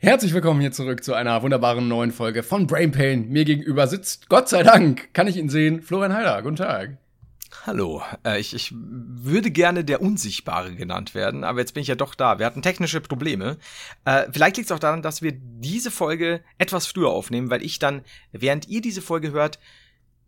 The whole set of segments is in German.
Herzlich willkommen hier zurück zu einer wunderbaren neuen Folge von Brain Pain. Mir gegenüber sitzt, Gott sei Dank, kann ich ihn sehen, Florian Heider. Guten Tag. Hallo, äh, ich, ich würde gerne der Unsichtbare genannt werden, aber jetzt bin ich ja doch da. Wir hatten technische Probleme. Äh, vielleicht liegt es auch daran, dass wir diese Folge etwas früher aufnehmen, weil ich dann, während ihr diese Folge hört,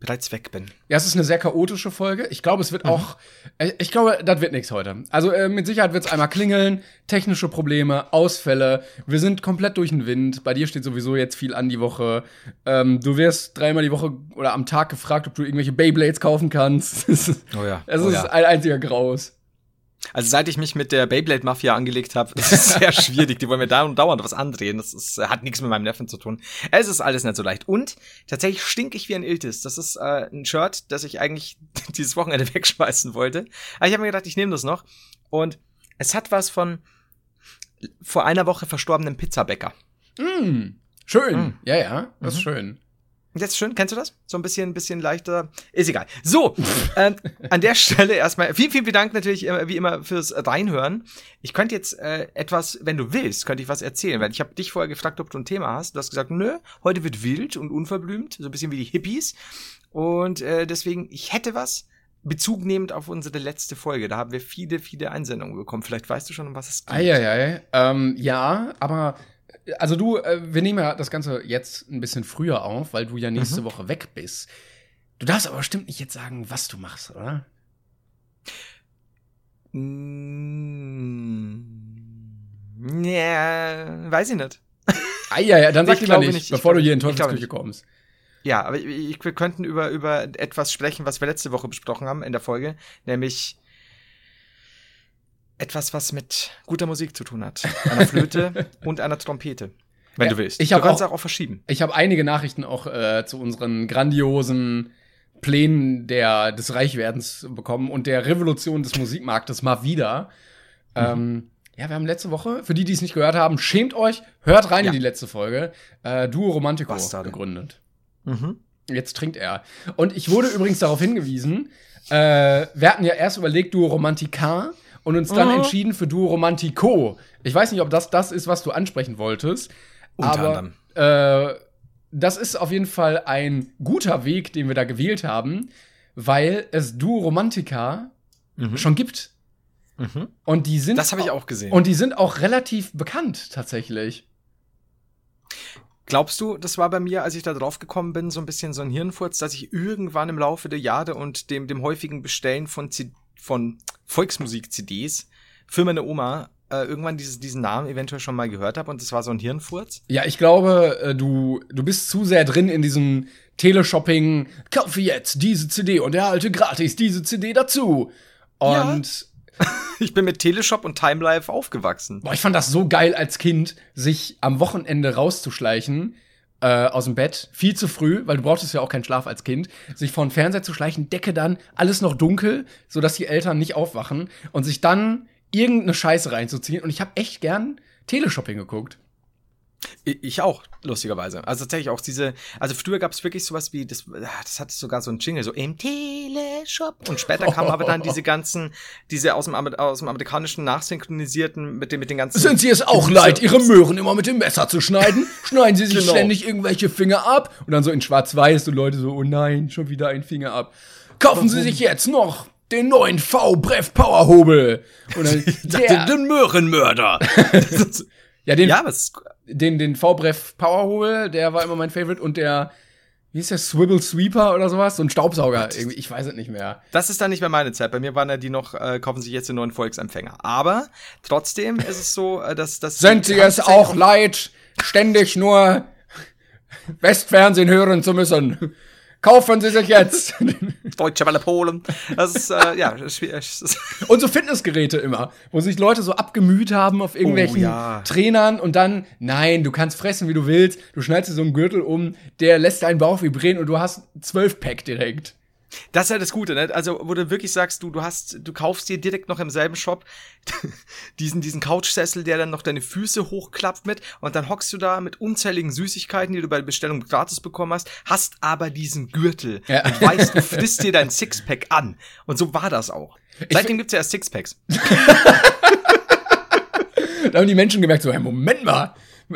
bereits weg bin. Ja, es ist eine sehr chaotische Folge. Ich glaube, es wird mhm. auch, äh, ich glaube, das wird nichts heute. Also äh, mit Sicherheit wird es einmal klingeln, technische Probleme, Ausfälle. Wir sind komplett durch den Wind. Bei dir steht sowieso jetzt viel an die Woche. Ähm, du wirst dreimal die Woche oder am Tag gefragt, ob du irgendwelche Beyblades kaufen kannst. oh ja. Es oh ist ja. ein einziger Graus. Also seit ich mich mit der Beyblade-Mafia angelegt habe, ist sehr schwierig. Die wollen mir da und dauernd was andrehen. Das ist, hat nichts mit meinem Neffen zu tun. Es ist alles nicht so leicht. Und tatsächlich stink ich wie ein Iltis. Das ist äh, ein Shirt, das ich eigentlich dieses Wochenende wegschmeißen wollte. Aber ich habe mir gedacht, ich nehme das noch. Und es hat was von vor einer Woche verstorbenen Pizzabäcker. Mm, schön. Mm. Ja, ja, das mhm. ist schön. Jetzt schön, kennst du das? So ein bisschen, bisschen leichter. Ist egal. So, ähm, an der Stelle erstmal vielen, vielen Dank natürlich äh, wie immer fürs Reinhören. Ich könnte jetzt äh, etwas, wenn du willst, könnte ich was erzählen, weil ich habe dich vorher gefragt, ob du ein Thema hast. Du hast gesagt, nö, heute wird wild und unverblümt, so ein bisschen wie die Hippies. Und äh, deswegen, ich hätte was. Bezug nehmend auf unsere letzte Folge, da haben wir viele, viele Einsendungen bekommen. Vielleicht weißt du schon, um was es geht. Eieiei. Ähm, ja, aber also du, äh, wir nehmen ja das Ganze jetzt ein bisschen früher auf, weil du ja nächste mhm. Woche weg bist. Du darfst aber bestimmt nicht jetzt sagen, was du machst, oder? Mm, ja, weiß ich nicht. Ah, ja, ja, dann sag ich lieber nicht, nicht, bevor du hier in Teufelsküche kommst. Ja, aber ich, wir könnten über, über etwas sprechen, was wir letzte Woche besprochen haben in der Folge, nämlich etwas, was mit guter Musik zu tun hat. Einer Flöte und einer Trompete. Wenn ja, du willst. Ich du kannst auch, auch verschieben. Ich habe einige Nachrichten auch äh, zu unseren grandiosen Plänen der, des Reichwerdens bekommen und der Revolution des Musikmarktes mal wieder. Mhm. Ähm, ja, wir haben letzte Woche, für die, die es nicht gehört haben, schämt euch, hört rein ja. in die letzte Folge, äh, Duo Romantico Bastarde. gegründet. Mhm. Jetzt trinkt er. Und ich wurde übrigens darauf hingewiesen, äh, wir hatten ja erst überlegt, Duo Romantica und uns dann mhm. entschieden für Duo Romantico. Ich weiß nicht, ob das das ist, was du ansprechen wolltest. Unter aber äh, das ist auf jeden Fall ein guter Weg, den wir da gewählt haben, weil es Duo Romantica mhm. schon gibt. Mhm. Und die sind. Das habe ich auch gesehen. Und die sind auch relativ bekannt tatsächlich. Glaubst du, das war bei mir, als ich da drauf gekommen bin, so ein bisschen so ein Hirnfurz, dass ich irgendwann im Laufe der Jahre und dem, dem häufigen Bestellen von, C von Volksmusik-CDs für meine Oma äh, irgendwann dieses, diesen Namen eventuell schon mal gehört habe und das war so ein Hirnfurz? Ja, ich glaube, äh, du, du bist zu sehr drin in diesem Teleshopping, kaufe jetzt diese CD und erhalte gratis diese CD dazu. Und ja. ich bin mit Teleshop und Timelife aufgewachsen. Boah, ich fand das so geil als Kind, sich am Wochenende rauszuschleichen äh, aus dem Bett, viel zu früh, weil du brauchtest ja auch keinen Schlaf als Kind, sich vor den Fernseher zu schleichen, Decke dann, alles noch dunkel, sodass die Eltern nicht aufwachen und sich dann irgendeine Scheiße reinzuziehen. Und ich habe echt gern Teleshopping geguckt. Ich auch, lustigerweise. Also tatsächlich auch diese, also früher gab es wirklich sowas wie, das, das hatte sogar so ein Jingle, so im Teleshop. Und später kamen aber dann diese ganzen, diese aus dem, aus dem amerikanischen nachsynchronisierten mit den, mit den ganzen. Sind Sie es auch leid, Ihre Möhren immer mit dem Messer zu schneiden? Schneiden Sie sich genau. ständig irgendwelche Finger ab? Und dann so in schwarz-weiß und Leute so, oh nein, schon wieder ein Finger ab. Kaufen Warum? Sie sich jetzt noch den neuen V-Brev Powerhobel. Und dann, yeah. den Möhrenmörder. ja, den, ja, was den, den V-Brev Powerhole, der war immer mein Favorite und der, wie ist der, Swivel Sweeper oder sowas? So ein Staubsauger, irgendwie, ich weiß es nicht mehr. Das ist dann nicht mehr meine Zeit. Bei mir waren ja die noch, äh, kaufen sich jetzt den neuen Volksempfänger. Aber trotzdem ist es so, äh, dass das. Sind Sie es auch leid, ständig nur Westfernsehen hören zu müssen? Kaufen Sie sich jetzt. Deutsche Welle Polen. Das ist, äh, ja, schwierig. Und so Fitnessgeräte immer, wo sich Leute so abgemüht haben auf irgendwelchen oh, ja. Trainern und dann, nein, du kannst fressen, wie du willst. Du schneidest dir so einen Gürtel um, der lässt deinen Bauch vibrieren und du hast zwölf Pack direkt. Das ist ja das Gute, ne? Also, wo du wirklich sagst, du, du hast, du kaufst dir direkt noch im selben Shop diesen, diesen Couchsessel, der dann noch deine Füße hochklappt mit und dann hockst du da mit unzähligen Süßigkeiten, die du bei der Bestellung gratis bekommen hast, hast aber diesen Gürtel ja. und weißt, du frisst dir dein Sixpack an. Und so war das auch. Seitdem gibt's ja erst Sixpacks. da haben die Menschen gemerkt, so, hey, Moment mal,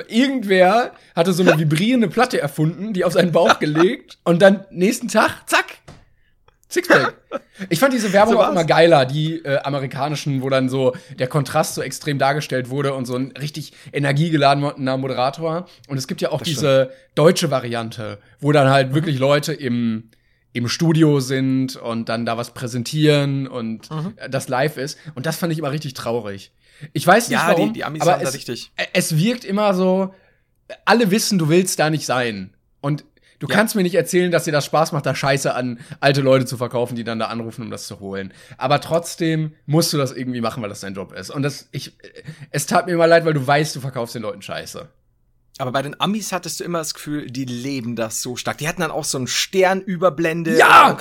Irgendwer hatte so eine vibrierende Platte erfunden, die auf seinen Bauch gelegt und dann nächsten Tag, zack, Sixpack. Ich fand diese Werbung so auch immer geiler, die äh, amerikanischen, wo dann so der Kontrast so extrem dargestellt wurde und so ein richtig energiegeladener Moderator. Und es gibt ja auch das diese stimmt. deutsche Variante, wo dann halt wirklich Leute im im Studio sind und dann da was präsentieren und mhm. das live ist. Und das fand ich immer richtig traurig. Ich weiß nicht ja, warum, die, die Amis aber es, richtig. es wirkt immer so, alle wissen, du willst da nicht sein. Und du ja. kannst mir nicht erzählen, dass dir das Spaß macht, da Scheiße an alte Leute zu verkaufen, die dann da anrufen, um das zu holen. Aber trotzdem musst du das irgendwie machen, weil das dein Job ist. Und das, ich, es tat mir immer leid, weil du weißt, du verkaufst den Leuten Scheiße. Aber bei den Amis hattest du immer das Gefühl, die leben das so stark. Die hatten dann auch so einen Stern überblende. Ja!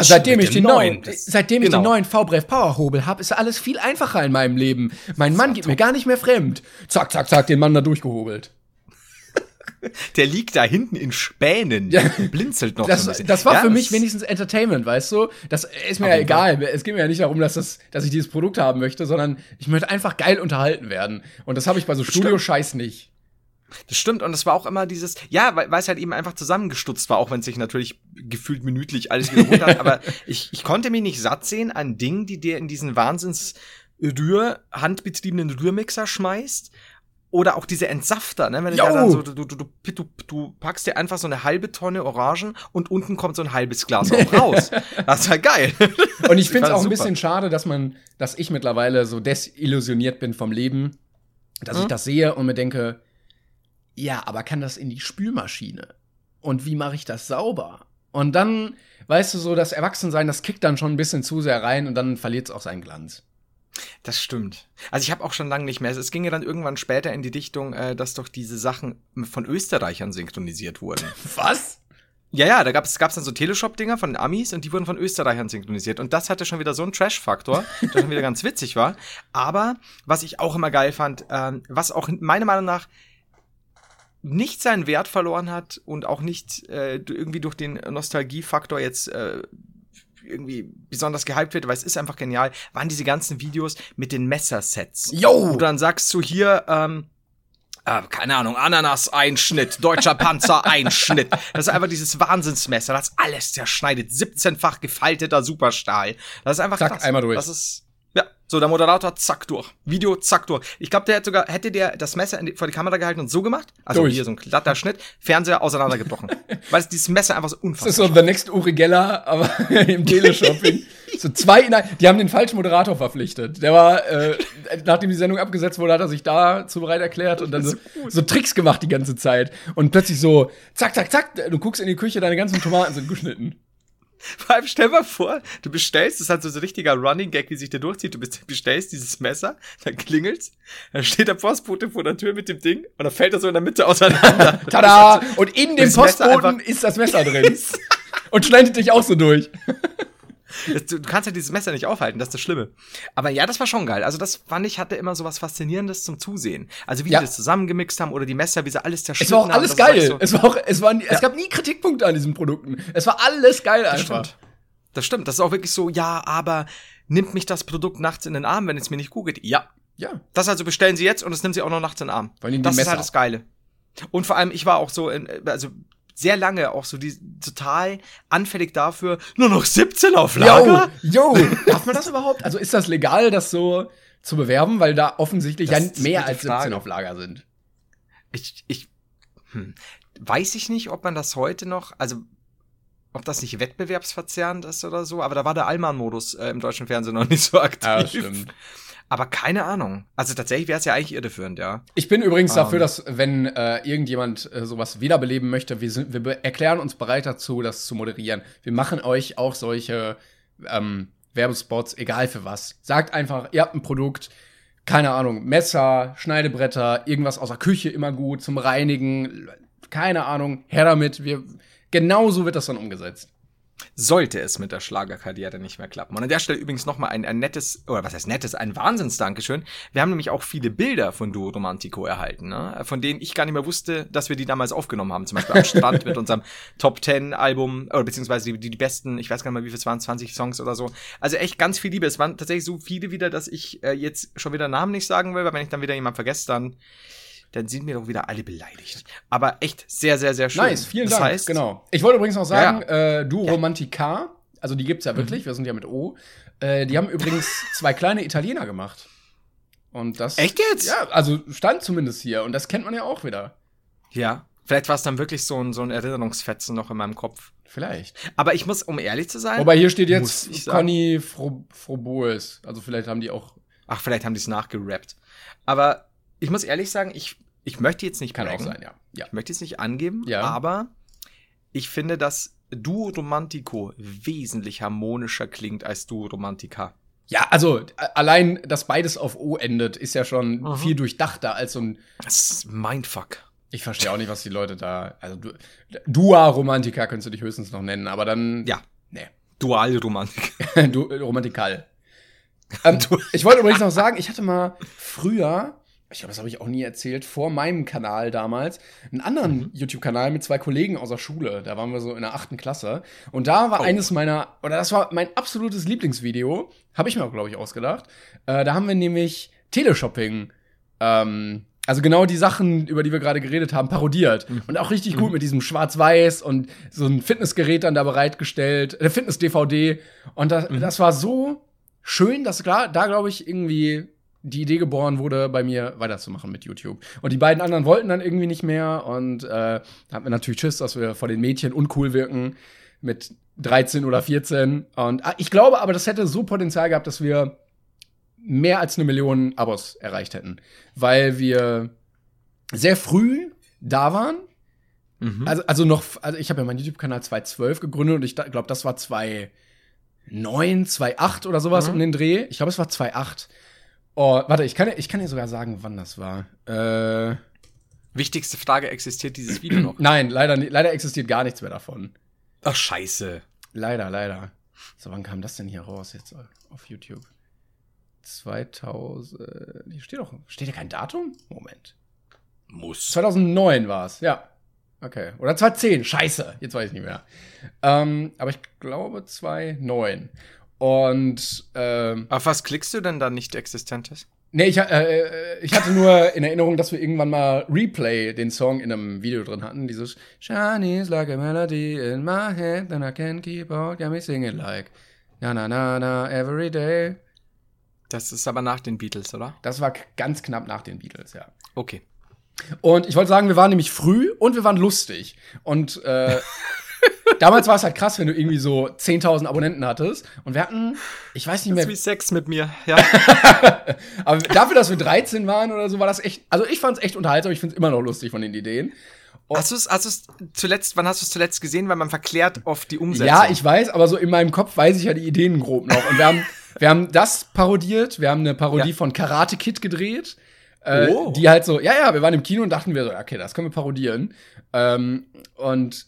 seitdem ich den neuen, seitdem genau. ich den neuen V-Brev Powerhobel habe, ist alles viel einfacher in meinem Leben. Mein Mann geht mir gar nicht mehr fremd. Zack, zack, zack, den Mann da durchgehobelt. Der liegt da hinten in Spänen ja. blinzelt noch. Das, so das war ja, für mich wenigstens Entertainment, weißt du? Das ist mir ja egal. Es geht mir ja nicht darum, dass, das, dass ich dieses Produkt haben möchte, sondern ich möchte einfach geil unterhalten werden. Und das habe ich bei so Studio-Scheiß nicht. Das stimmt, und es war auch immer dieses, ja, weil, weil es halt eben einfach zusammengestutzt war, auch wenn es sich natürlich gefühlt minütlich alles wiederholt hat, aber ich, ich konnte mich nicht satt sehen an Dingen, die dir in diesen Wahnsinns Rühr, handbetriebenen Rührmixer schmeißt oder auch diese Entsafter, ne? Wenn du da dann so, du, du, du, du, du packst dir einfach so eine halbe Tonne Orangen und unten kommt so ein halbes Glas auch raus. das ist halt geil. Und ich finde es auch ein bisschen schade, dass man, dass ich mittlerweile so desillusioniert bin vom Leben, dass hm? ich das sehe und mir denke, ja, aber kann das in die Spülmaschine? Und wie mache ich das sauber? Und dann, weißt du, so das Erwachsensein, das kickt dann schon ein bisschen zu sehr rein und dann verliert es auch seinen Glanz. Das stimmt. Also ich habe auch schon lange nicht mehr. Es ging ja dann irgendwann später in die Dichtung, äh, dass doch diese Sachen von Österreichern synchronisiert wurden. Was? Ja, ja, da gab es dann so Teleshop-Dinger von Amis und die wurden von Österreichern synchronisiert. Und das hatte schon wieder so einen Trash-Faktor, der schon wieder ganz witzig war. Aber was ich auch immer geil fand, ähm, was auch meiner Meinung nach nicht seinen Wert verloren hat und auch nicht äh, irgendwie durch den Nostalgiefaktor jetzt äh, irgendwie besonders gehypt wird, weil es ist einfach genial, waren diese ganzen Videos mit den Messersets. Jo! Wo du dann sagst du hier, ähm, äh, keine Ahnung, Ananas-Einschnitt, deutscher Panzer-Einschnitt. Das ist einfach dieses Wahnsinnsmesser, das alles zerschneidet. 17-fach gefalteter Superstahl. Das ist einfach Zack, krass. einmal durch. Das ist so der Moderator, zack, durch. Video, zack, durch. Ich glaube, der hätte sogar, hätte der das Messer die, vor die Kamera gehalten und so gemacht, also durch. hier so ein glatter Schnitt, Fernseher auseinandergebrochen. Weil dieses Messer einfach so unfassbar Das ist so the next Uri Geller, aber im Teleshopping. so zwei, nein, die haben den falschen Moderator verpflichtet. Der war, äh, nachdem die Sendung abgesetzt wurde, hat er sich dazu bereit erklärt und dann so, so Tricks gemacht die ganze Zeit. Und plötzlich so, zack, zack, zack, du guckst in die Küche, deine ganzen Tomaten sind geschnitten. Vor allem stell mal vor, du bestellst, das hat so ein richtiger Running Gag, wie sich der durchzieht, du bestellst dieses Messer, dann klingelt's, dann steht der Postbote vor der Tür mit dem Ding und dann fällt er so in der Mitte auseinander. Tada! Und in dem Postboten ist das Messer drin. und schneidet dich auch so durch. Du, kannst ja dieses Messer nicht aufhalten, das ist das Schlimme. Aber ja, das war schon geil. Also das fand ich, hatte immer so was Faszinierendes zum Zusehen. Also wie ja. die das zusammengemixt haben oder die Messer, wie sie alles zerschnitten haben. Es war auch alles geil. So es, war auch, es, war, ja. es gab nie Kritikpunkte an diesen Produkten. Es war alles geil das einfach. Stimmt. Das stimmt. Das ist auch wirklich so, ja, aber nimmt mich das Produkt nachts in den Arm, wenn es mir nicht gut geht? Ja. Ja. Das also bestellen sie jetzt und es nimmt sie auch noch nachts in den Arm. das Messer ist halt das Geile. Und vor allem, ich war auch so, in, also sehr lange auch so die total anfällig dafür, nur noch 17 auf Lager. Yo, yo, darf man das überhaupt? Also ist das legal, das so zu bewerben, weil da offensichtlich das ja mehr als 17 auf Lager sind? Ich, ich hm, weiß ich nicht, ob man das heute noch, also ob das nicht wettbewerbsverzerrend ist oder so, aber da war der Allmann-Modus äh, im deutschen Fernsehen noch nicht so aktiv. Ja, stimmt. Aber keine Ahnung. Also tatsächlich wäre es ja eigentlich irreführend, ja. Ich bin übrigens um. dafür, ähm. dass wenn äh, irgendjemand äh, sowas wiederbeleben möchte, wir, sind, wir erklären uns bereit dazu, das zu moderieren. Wir machen euch auch solche ähm, Werbespots, egal für was. Sagt einfach, ihr habt ein Produkt, keine Ahnung, Messer, Schneidebretter, irgendwas aus der Küche immer gut zum Reinigen, keine Ahnung, her damit. Wir, genau so wird das dann umgesetzt. Sollte es mit der Schlagerkarriere nicht mehr klappen. Und an der Stelle übrigens nochmal ein, ein nettes, oder was heißt nettes, ein Wahnsinns-Dankeschön. Wir haben nämlich auch viele Bilder von Duo Romantico erhalten, ne? von denen ich gar nicht mehr wusste, dass wir die damals aufgenommen haben. Zum Beispiel am Strand mit unserem Top 10 Album, oder beziehungsweise die, die besten, ich weiß gar nicht mehr, wie viel es waren, 20 Songs oder so. Also echt ganz viel Liebe. Es waren tatsächlich so viele wieder, dass ich äh, jetzt schon wieder Namen nicht sagen will, weil wenn ich dann wieder jemand vergesse, dann dann sind mir doch wieder alle beleidigt. Aber echt sehr, sehr, sehr schön. Nice, vielen das Dank. Heißt, genau. Ich wollte übrigens noch sagen, Ja, Mhm. Äh, du Romantica, also die gibt's ja wirklich, wir sind ja mit O. Äh, die haben übrigens zwei kleine Italiener gemacht. Und das. Echt jetzt? Ja, also stand zumindest hier. Und das kennt man ja auch wieder. Ja. Vielleicht war es dann wirklich so ein, so ein Erinnerungsfetzen noch in meinem Kopf. Vielleicht. Aber ich muss, um ehrlich zu sein. Wobei hier steht jetzt. Conny Fro Froboes. Also vielleicht haben die auch. ach, vielleicht haben die es nachgerappt. Aber ich muss ehrlich sagen, ich, ich möchte jetzt nicht Kann auch braggen. sein, ja. Ja. Ich möchte jetzt nicht angeben, Ja. aber ich finde, dass Duo Romantico wesentlich harmonischer klingt als Duo Romantica. Ja, also allein, dass beides auf O endet, ist ja schon Mhm. viel durchdachter als so ein. Das ist Mindfuck. Ich verstehe auch nicht, was die Leute da. Also du, Dua Romantica könntest du dich höchstens noch nennen, aber dann. Ja. Nee. Dualromantik. du, äh, Romantikal. Ähm, ich wollte übrigens noch sagen, ich hatte mal früher, ich glaube, das habe ich auch nie erzählt, vor meinem Kanal damals, einen anderen Mhm. YouTube-Kanal mit zwei Kollegen aus der Schule. Da waren wir so in der achten Klasse. Und da war Oh. eines meiner, oder das war mein absolutes Lieblingsvideo, habe ich mir auch, glaube ich, ausgedacht. Äh, da haben wir nämlich Teleshopping, ähm, also genau die Sachen, über die wir gerade geredet haben, parodiert. Und auch richtig gut mit diesem Schwarz-Weiß und so ein Fitnessgerät dann da bereitgestellt, äh, Fitness-DVD. Und das, das war so schön, dass klar, da glaube ich irgendwie die Idee geboren wurde, bei mir weiterzumachen mit YouTube. Und die beiden anderen wollten dann irgendwie nicht mehr und äh, da hatten wir natürlich Schiss, dass wir vor den Mädchen uncool wirken mit 13 oder 14. Und ah, ich glaube aber, das hätte so Potenzial gehabt, dass wir mehr als eine Million Abos erreicht hätten, weil wir sehr früh da waren. Mhm. Also, also noch, also ich habe ja meinen YouTube-Kanal 2012 gegründet und ich glaube, das war 2009, 2008 oder sowas Mhm. um den Dreh. Ich glaube, es war 2008. Oh, warte, ich kann, dir- ich kann dir sogar sagen, wann das war. Äh, Wichtigste Frage, existiert dieses Video noch? nein, leider, leider existiert gar nichts mehr davon. Ach, scheiße. Leider, leider. So, wann kam das denn hier raus jetzt auf YouTube? 2000. Hier steht doch. Steht hier kein Datum? Moment. Muss. 2009 war es, ja. Okay. Oder 2010. Scheiße. Jetzt weiß ich nicht mehr. Ähm, aber ich glaube 2009. Und ähm, Auf was klickst du denn da nicht existentes? nee, ich, äh, ich hatte nur in Erinnerung, dass wir irgendwann mal Replay den Song in einem Video drin hatten. Dieses Shiny's like a melody in my head, and I can't keep out, got me singing like na na na na every day. Das ist aber nach den Beatles, oder? Das war ganz knapp nach den Beatles, ja. Okay. Und ich wollte sagen, wir waren nämlich früh und wir waren lustig. Und äh, damals war es halt krass, wenn du irgendwie so 10.000 Abonnenten hattest. Und wir hatten, ich weiß nicht Das ist mehr, wie Sex mit mir. Ja. aber dafür, dass wir 13 waren oder so, war das echt, also ich fand es echt unterhaltsam. Ich finde es immer noch lustig von den Ideen. hast du es hast du's zuletzt, wann hast du es zuletzt gesehen? Weil man verklärt oft die Umsetzung. Ja, ich weiß, aber so in meinem Kopf weiß ich ja die Ideen grob noch. Und wir haben, wir haben das parodiert. Wir haben eine Parodie Ja. von Karate Kid gedreht. Äh, Oh. Die halt so, ja, ja, wir waren im Kino und dachten wir so, okay, das können wir parodieren. Ähm, und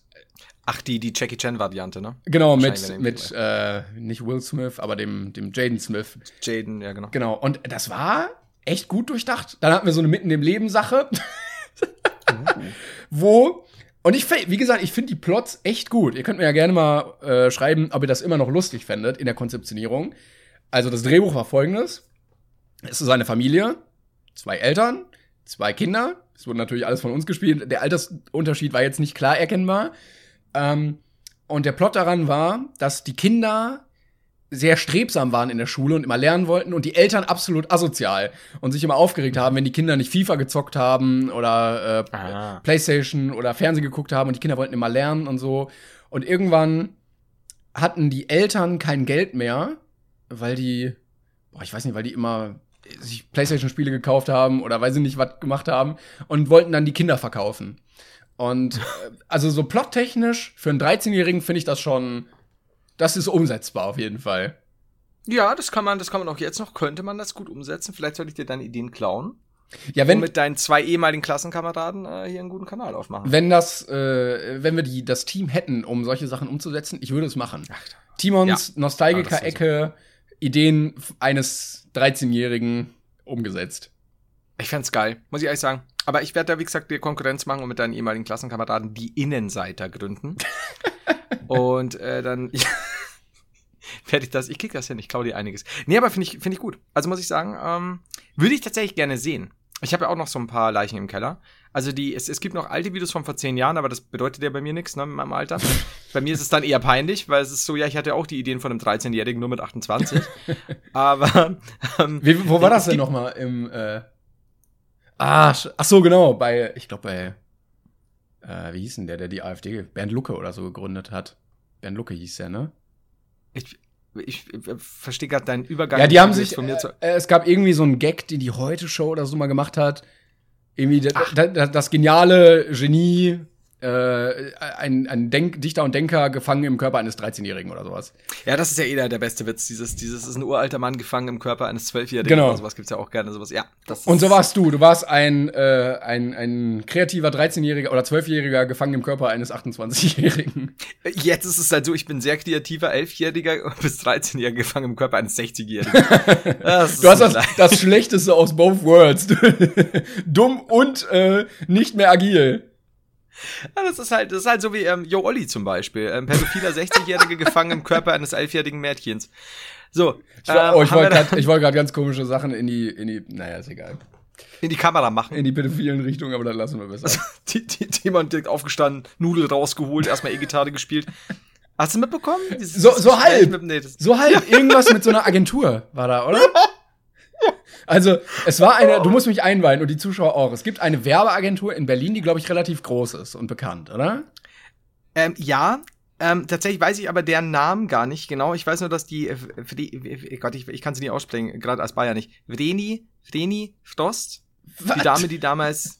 Ach, die, die Jackie Chan-Variante, ne? Genau, mit, mit äh, nicht Will Smith, aber dem, dem Jaden Smith. Jaden, ja, genau. Genau, und das war echt gut durchdacht. Dann hatten wir so eine Mitten im Leben Sache, wo, und ich, wie gesagt, ich finde die Plots echt gut. Ihr könnt mir ja gerne mal äh, schreiben, ob ihr das immer noch lustig fändet in der Konzeptionierung. Also das Drehbuch war folgendes. Es ist eine Familie, zwei Eltern, zwei Kinder. Es wurde natürlich alles von uns gespielt. Der Altersunterschied war jetzt nicht klar erkennbar. Ähm, und der Plot daran war, dass die Kinder sehr strebsam waren in der Schule und immer lernen wollten und die Eltern absolut asozial und sich immer aufgeregt haben, wenn die Kinder nicht FIFA gezockt haben oder äh, Ah. Playstation oder Fernsehen geguckt haben und die Kinder wollten immer lernen und so. Und irgendwann hatten die Eltern kein Geld mehr, weil die, boah, ich weiß nicht, weil die immer sich Playstation-Spiele gekauft haben oder weil sie nicht was gemacht haben und wollten dann die Kinder verkaufen. Und äh, also so plottechnisch für einen 13-Jährigen finde ich das schon, das ist umsetzbar auf jeden Fall. Ja, das kann man, das kann man auch jetzt noch, könnte man das gut umsetzen. Vielleicht sollte ich dir deine Ideen klauen. Ja, wenn und mit deinen zwei ehemaligen Klassenkameraden äh, hier einen guten Kanal aufmachen. Wenn das, äh, wenn wir die, das Team hätten, um solche Sachen umzusetzen, ich würde es machen. Ach, Timons ja. Nostalgiker-Ecke, so. Ideen eines 13-Jährigen umgesetzt. Ich fände geil, muss ich ehrlich sagen. Aber ich werde da, wie gesagt, dir Konkurrenz machen und mit deinen ehemaligen Klassenkameraden die Innenseiter gründen. und äh, dann werde ich das, ich krieg das hin, ich klaue dir einiges. Nee, aber finde ich, finde ich gut. Also muss ich sagen, ähm, würde ich tatsächlich gerne sehen. Ich habe ja auch noch so ein paar Leichen im Keller. Also die, es, es gibt noch alte Videos von vor zehn Jahren, aber das bedeutet ja bei mir nichts, ne, mit meinem Alter. bei mir ist es dann eher peinlich, weil es ist so, ja, ich hatte auch die Ideen von einem 13-Jährigen nur mit 28. aber ähm, Wie, wo war das denn nochmal im äh Ah, ach so, genau, bei, ich glaube bei, äh, wie hieß denn der, der die AfD, Bernd Lucke oder so gegründet hat. Bernd Lucke hieß der, ne? Ich, ich, ich verstehe gerade deinen Übergang. Ja, die haben sich, von mir zu äh, es gab irgendwie so einen Gag, den die Heute-Show oder so mal gemacht hat. Irgendwie das, das geniale Genie äh, ein, ein Denk Dichter und Denker gefangen im Körper eines 13-Jährigen oder sowas. Ja, das ist ja eh der, beste Witz. Dieses, dieses ist ein uralter Mann gefangen im Körper eines Zwölfjährigen genau. oder sowas gibt's ja auch gerne. Sowas. Ja, das und so warst du. Du warst ein, äh, ein, ein kreativer 13-Jähriger oder 12-Jähriger gefangen im Körper eines 28-Jährigen. Jetzt ist es halt so, ich bin sehr kreativer 11-Jähriger bis 13-Jähriger gefangen im Körper eines 60-Jährigen. du hast das, das Schlechteste aus both worlds. Dumm und äh, nicht mehr agil. Ja, das ist halt, das ist halt so wie ähm, Jo Olli zum Beispiel. Ähm, pädophiler 60-Jährige gefangen im Körper eines elfjährigen Mädchens. So. Ich, ähm, oh, ich wollte gerade wollt ganz komische Sachen in die, in die, naja, ist egal. In die Kamera machen. In die pädophilen Richtung, aber dann lassen wir besser. Also, die, die, Timon direkt aufgestanden, Nudel rausgeholt, erstmal E-Gitarre gespielt. Hast du mitbekommen? Dieses, so, so halb. Mit, nee, so halb. Irgendwas mit so einer Agentur war da, oder? Also, es war eine, du musst mich einweihen und die Zuschauer auch. Es gibt eine Werbeagentur in Berlin, die, glaube ich, relativ groß ist und bekannt, oder? Ähm, ja, ähm, tatsächlich weiß ich aber deren Namen gar nicht genau. Ich weiß nur, dass die, die Gott, ich, ich kann sie nicht aussprechen, gerade als Bayer nicht. Vreni, Vreni Frost? Was? Die Dame, die damals.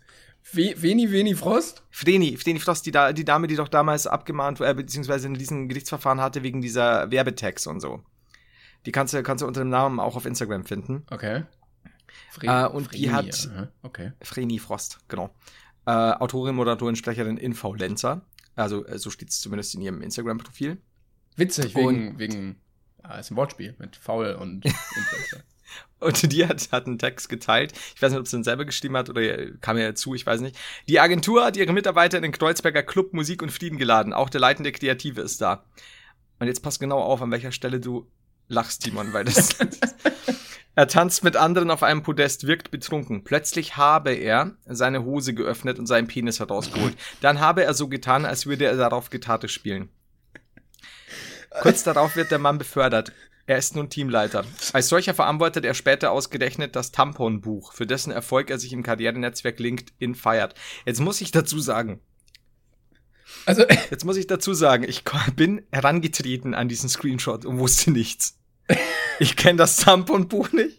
Veni, Veni Frost? Vreni, Vreni Frost, die, da, die Dame, die doch damals abgemahnt, äh, beziehungsweise in diesem Gerichtsverfahren hatte wegen dieser Werbetext und so. Die kannst du, kannst du unter dem Namen auch auf Instagram finden. Okay. Fre äh, und Vreni, die hat okay. Vreni Frost, genau. Äh, Autorin, Moderatorin, Sprecherin Influencer. Also äh, so steht es zumindest in ihrem Instagram-Profil. Witzig, wegen, wegen ah, ist ein Wortspiel mit faul und Influencer. Und die hat, hat einen Text geteilt. Ich weiß nicht, ob sie den selber geschrieben hat oder kam ja zu, ich weiß nicht. Die Agentur hat ihre Mitarbeiter in den Kreuzberger Club Musik und Frieden geladen. Auch der leitende Kreative ist da. Und jetzt pass genau auf, an welcher Stelle du lachst, Timon, weil das. Er tanzt mit anderen auf einem Podest, wirkt betrunken. Plötzlich habe er seine Hose geöffnet und seinen Penis herausgeholt. Dann habe er so getan, als würde er darauf Gitarre spielen. Kurz darauf wird der Mann befördert. Er ist nun Teamleiter. Als solcher verantwortet er später ausgerechnet das Tamponbuch, für dessen Erfolg er sich im Karrierenetzwerk LinkedIn feiert. Jetzt muss ich dazu sagen. Also, jetzt muss ich dazu sagen, ich bin herangetreten an diesen Screenshot und wusste nichts. Ich kenne das Tamponbuch nicht.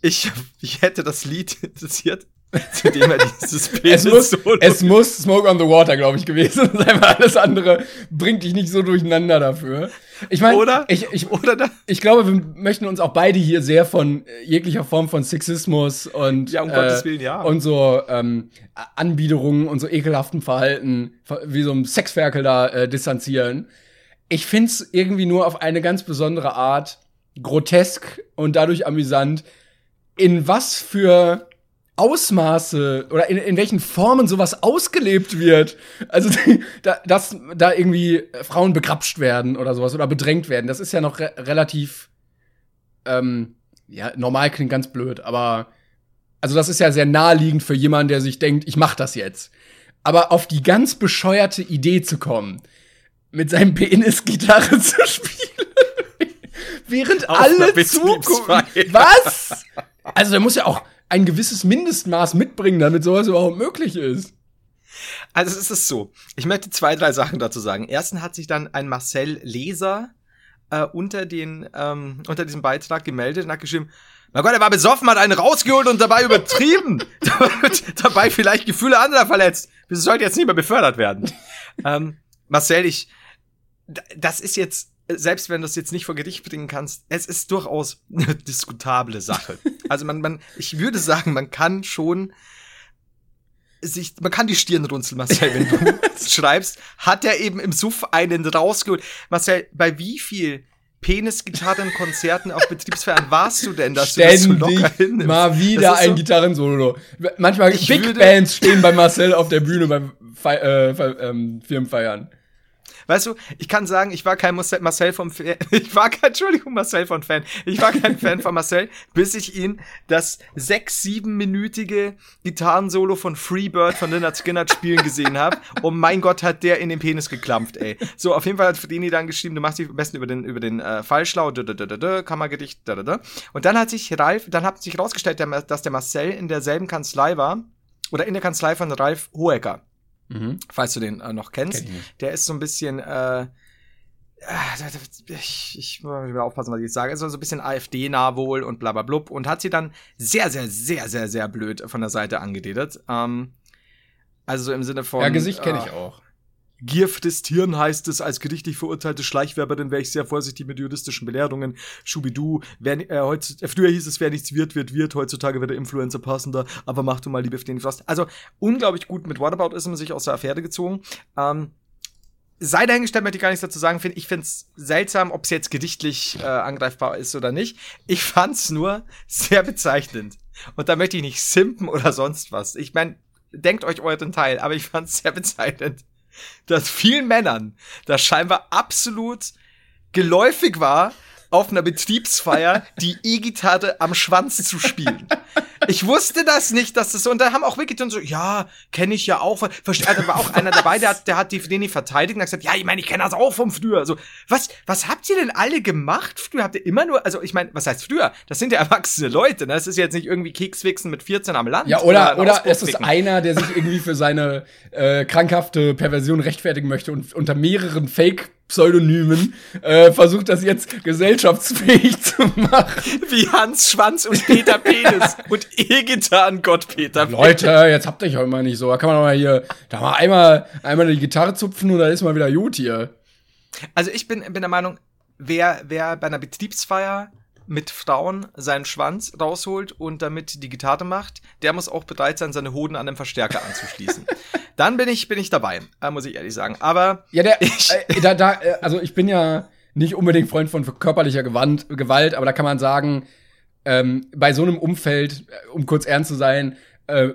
Ich, ich hätte das Lied interessiert, zu dem er dieses Penis es muss, es muss Smoke on the Water, glaube ich, gewesen sein, alles andere bringt dich nicht so durcheinander dafür. Ich meine, oder? Ich, ich, oder da? ich glaube, wir möchten uns auch beide hier sehr von jeglicher Form von Sexismus und, ja, um äh, Gottes Willen, ja. und so ähm, Anbiederungen und so ekelhaften Verhalten, wie so ein Sexferkel da äh, distanzieren. Ich find's irgendwie nur auf eine ganz besondere Art grotesk und dadurch amüsant, in was für Ausmaße oder in, in welchen Formen sowas ausgelebt wird. Also, da, dass da irgendwie Frauen begrapscht werden oder sowas oder bedrängt werden, das ist ja noch re relativ, ähm, ja, normal klingt ganz blöd, aber also das ist ja sehr naheliegend für jemanden, der sich denkt, ich mach das jetzt. Aber auf die ganz bescheuerte Idee zu kommen, mit seinem Penis Gitarre zu spielen während Auf alle zugucken. Was? Also, der muss ja auch ein gewisses Mindestmaß mitbringen, damit sowas überhaupt möglich ist. Also, es ist so. Ich möchte zwei, drei Sachen dazu sagen. Erstens hat sich dann ein Marcel Leser äh, unter, den, ähm, unter diesem Beitrag gemeldet und hat geschrieben, na Gott, er war besoffen, hat einen rausgeholt und dabei übertrieben. dabei vielleicht Gefühle anderer verletzt. Das sollte jetzt nicht mehr befördert werden. ähm, Marcel, ich, das ist jetzt selbst wenn du es jetzt nicht vor Gericht bringen kannst, es ist durchaus eine diskutable Sache. also man, man, ich würde sagen, man kann schon sich, man kann die Stirn runzeln, Marcel, wenn du schreibst, hat er eben im Suff einen rausgeholt. Marcel, bei wie viel Penis-Gitarrenkonzerten auf Betriebsfeiern warst du denn, dass Ständig du das so locker hinnimmst? Mal wieder ein so Gitarrensolo. Manchmal Big Bands stehen bei Marcel auf der Bühne beim Fe äh, ähm, Firmenfeiern. Weißt du, ich kann sagen, ich war kein Marcel vom Fan. Ich war kein, Entschuldigung, Marcel von Fan. Ich war kein Fan von Marcel, bis ich ihn das sechs, siebenminütige Gitarrensolo von Freebird von Leonard Skinner spielen gesehen habe. Und mein Gott, hat der in den Penis geklampft, ey. So, auf jeden Fall hat Fredini dann geschrieben, du machst dich am besten über den, über den äh, da, da, Kammergedicht, da, da, da. Und dann hat sich Ralf, dann hat sich rausgestellt, dass der Marcel in derselben Kanzlei war, oder in der Kanzlei von Ralf Hohecker. Mhm. Falls du den äh, noch kennst. Kenn der ist so ein bisschen, äh, ich, ich muss mal aufpassen, was ich jetzt sage. Also so ein bisschen AfD-nah wohl und bla bla blub. Und hat sie dann sehr, sehr, sehr, sehr, sehr blöd von der Seite angededet. Ähm, also so im Sinne von. Ja, Gesicht kenne ich äh, auch. Gier frisst Hirn heißt es, als gerichtlich verurteilte Schleichwerberin wäre ich sehr vorsichtig mit juristischen Belehrungen. Schubidu, wer, äh, heutz, äh, früher hieß es, wer nichts wird, wird, wird, heutzutage wird der Influencer passender, aber mach du mal lieber den Frost. Also, unglaublich gut mit Whataboutism sich aus der Affäre gezogen. Ähm, sei dahingestellt, möchte ich gar nichts dazu sagen. Ich finde es seltsam, ob es jetzt gedichtlich äh, angreifbar ist oder nicht. Ich fand es nur sehr bezeichnend. Und da möchte ich nicht simpen oder sonst was. Ich meine, denkt euch euren Teil, aber ich fand es sehr bezeichnend dass vielen Männern das scheinbar absolut geläufig war, auf einer Betriebsfeier die E-Gitarre am Schwanz zu spielen. Ich wusste das nicht, dass das so, und da haben auch wirklich dann so, ja, kenne ich ja auch. Verstehe, da war auch einer dabei, der hat, der hat die Fideni verteidigt und hat gesagt, ja, ich meine, ich kenne das auch vom früher. So, was, was habt ihr denn alle gemacht früher? Habt ihr immer nur, also ich meine, was heißt früher? Das sind ja erwachsene Leute, ne? Das ist jetzt nicht irgendwie Kekswichsen mit 14 am Land. Ja, oder, oder, oder es ist einer, der sich irgendwie für seine äh, krankhafte Perversion rechtfertigen möchte und unter mehreren Fake Pseudonymen äh, versucht das jetzt gesellschaftsfähig zu machen. Wie Hans Schwanz und Peter Penis und E-Gitarren Gott Peter. Leute, jetzt habt ihr euch mal nicht so. Da kann man doch mal hier, da mal einmal, einmal die Gitarre zupfen und da ist mal wieder gut hier. Also ich bin, bin der Meinung, wer, wer bei einer Betriebsfeier mit Frauen seinen Schwanz rausholt und damit die Gitarre macht, der muss auch bereit sein, seine Hoden an den Verstärker anzuschließen. Dann bin ich, bin ich dabei, äh, muss ich ehrlich sagen. Aber ja, der, ich, äh, da, da, äh, also ich bin ja nicht unbedingt Freund von körperlicher Gewand, Gewalt, aber da kann man sagen, ähm, bei so einem Umfeld, äh, um kurz ernst zu sein, äh,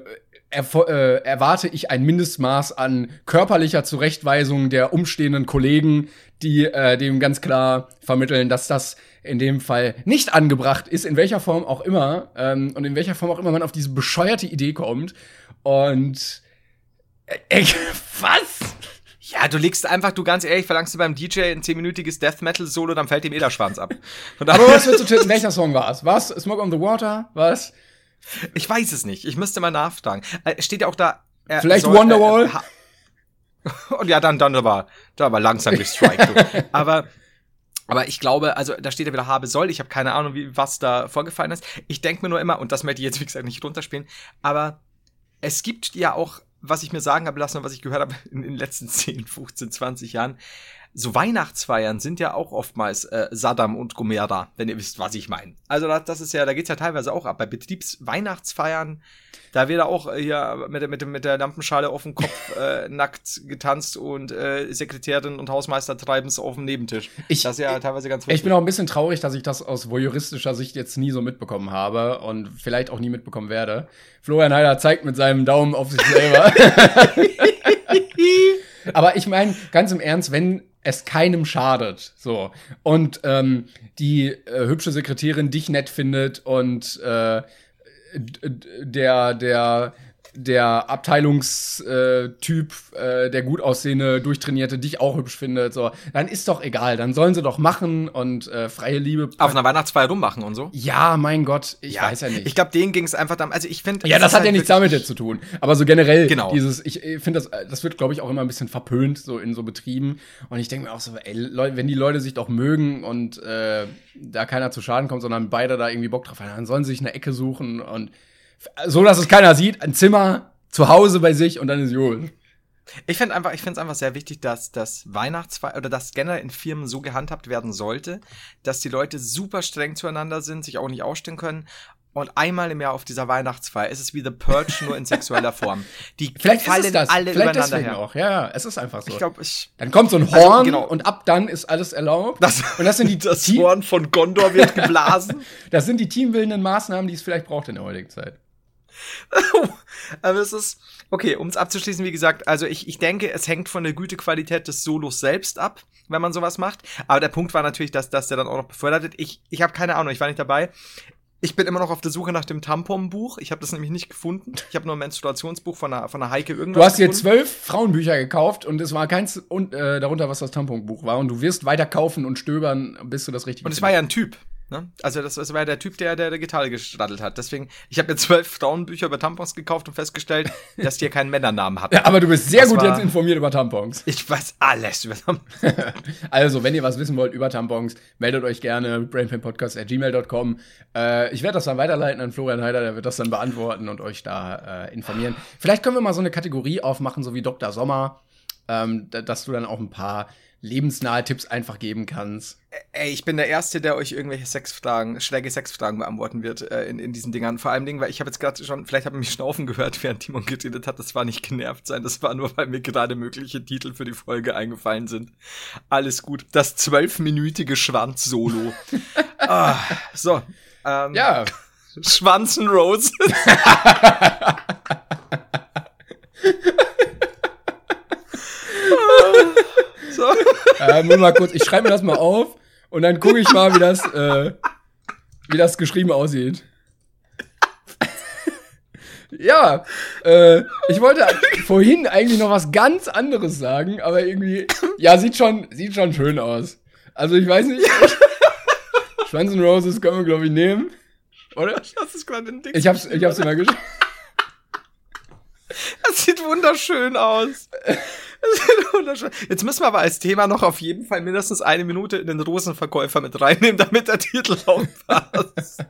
äh, erwarte ich ein Mindestmaß an körperlicher Zurechtweisung der umstehenden Kollegen, die äh, dem ganz klar vermitteln, dass das in dem Fall nicht angebracht ist, in welcher Form auch immer, ähm, und in welcher Form auch immer man auf diese bescheuerte Idee kommt. Und äh, was? Ja, du legst einfach, du ganz ehrlich, verlangst du beim DJ ein zehnminütiges Death Metal Solo, dann fällt ihm eh der Schwanz ab. Aber was willst du töten? Welcher Song war es? Was? Smoke on the Water? Was? Ich weiß es nicht. Ich müsste mal nachfragen. Äh, steht ja auch da. Vielleicht soll, Wonderwall? Äh, und ja, dann, dann aber, da war langsam gestrikt. aber, aber ich glaube, also da steht ja wieder habe soll. Ich habe keine Ahnung, wie was da vorgefallen ist. Ich denke mir nur immer, und das möchte ich jetzt wie gesagt nicht runterspielen, aber es gibt ja auch was ich mir sagen habe lassen und was ich gehört habe in, den letzten 10, 15, 20 Jahren, so Weihnachtsfeiern sind ja auch oftmals äh, Saddam und Gomera, wenn ihr wisst, was ich meine. Also das, das ist ja, da geht's ja teilweise auch ab. Bei Betriebsweihnachtsfeiern, da wird auch äh, hier mit, mit, mit der Lampenschale auf dem Kopf äh, nackt getanzt und äh, Sekretärin und Hausmeister treiben es auf dem Nebentisch. Ich, das ist ja teilweise ganz Ich bin auch ein bisschen traurig, dass ich das aus voyeuristischer Sicht jetzt nie so mitbekommen habe und vielleicht auch nie mitbekommen werde. Florian Heider zeigt mit seinem Daumen auf sich selber. Aber ich meine, ganz im Ernst, wenn es keinem schadet. So. Und ähm, die äh, hübsche Sekretärin dich nett findet und äh, der, der der Abteilungstyp, äh, der gut aussehende, durchtrainierte, dich auch hübsch findet, so, dann ist doch egal, dann sollen sie doch machen und äh, freie Liebe. Auf einer Weihnachtsfeier rummachen und so? Ja, mein Gott, ich ja, weiß ja nicht. Ich glaube, denen ging es einfach darum, also ich finde. Ja, das hat halt ja nichts damit zu tun. Aber so generell, genau. dieses, ich finde das, das wird, glaube ich, auch immer ein bisschen verpönt, so in so Betrieben. Und ich denke mir auch so, ey, Leute, wenn die Leute sich doch mögen und äh, da keiner zu Schaden kommt, sondern beide da irgendwie Bock drauf haben, dann sollen sie sich eine Ecke suchen und so dass es keiner sieht, ein Zimmer zu Hause bei sich und dann ist Joel. Ich finde einfach, ich finde es einfach sehr wichtig, dass das Weihnachtsfeier oder das generell in Firmen so gehandhabt werden sollte, dass die Leute super streng zueinander sind, sich auch nicht ausstehen können. Und einmal im Jahr auf dieser Weihnachtsfeier ist es wie The Purge nur in sexueller Form. Die Vielleicht fallen ist das. alle Vielleicht übereinander her. auch. Ja, es ist einfach so. Ich glaube, ich dann kommt so ein Also, Horn genau. und ab dann ist alles erlaubt. das, und das sind die, das Horn von Gondor wird geblasen. das sind die teambildenden Maßnahmen, die es vielleicht braucht in der heutigen Zeit. Aber es ist, okay, um es abzuschließen, wie gesagt, also ich, ich denke, es hängt von der Gütequalität des Solos selbst ab, wenn man sowas macht. Aber der Punkt war natürlich, dass, dass der dann auch noch befördert wird. Ich, ich habe keine Ahnung, ich war nicht dabei. Ich bin immer noch auf der Suche nach dem Tampon-Buch. Ich habe das nämlich nicht gefunden. Ich habe nur ein Menstruationsbuch von einer, von einer Heike irgendwas Du hast dir gefunden. zwölf Frauenbücher gekauft und es war keins und, äh, darunter, was das Tamponbuch war. Und du wirst weiter kaufen und stöbern, bis du das richtig Und es war ja ein Typ. Ne? Also das, das war ja der Typ, der der, der Gitarre gestraddelt hat. Deswegen, ich habe mir zwölf Frauenbücher über Tampons gekauft und festgestellt, dass die ja keinen Männernamen hatten. Ja, aber du bist sehr Das gut war- jetzt informiert über Tampons. Ich weiß alles über Tampons. Also, wenn ihr was wissen wollt über Tampons, meldet euch gerne brainpainpodcast.gmail.com. Äh, ich werde das dann weiterleiten an Florian Heider, der wird das dann beantworten und euch da äh, informieren. Vielleicht können wir mal so eine Kategorie aufmachen, so wie Dr. Sommer, ähm, da- dass du dann auch ein paar lebensnahe Tipps einfach geben kannst. Ey, ich bin der Erste, der euch irgendwelche Sexfragen, schräge Sexfragen beantworten wird äh, in, in diesen Dingern. Vor allem Dingen, weil ich habe jetzt gerade schon, vielleicht habe ich mich schnaufen gehört, während Timon geredet hat. Das war nicht genervt sein, das war nur, weil mir gerade mögliche Titel für die Folge eingefallen sind. Alles gut. Das zwölfminütige Schwanz-Solo. ah, so. Ähm, Ja, Schwanzen Roses. so. Äh, nur mal kurz, ich schreibe mir das mal auf und dann gucke ich mal, wie das, äh, wie das geschrieben aussieht. Ja, äh, ich wollte vorhin eigentlich noch was ganz anderes sagen, aber irgendwie, ja, sieht schon, sieht schon schön aus. Also ich weiß nicht, Schwanz and Roses können wir, glaube ich, nehmen, oder? Das ist gerade ein Ding. Ich hab's, ich hab's immer geschrieben. Das sieht wunderschön aus. Jetzt müssen wir aber als Thema noch auf jeden Fall mindestens eine Minute in den Rosenverkäufer mit reinnehmen, damit der Titel auch passt.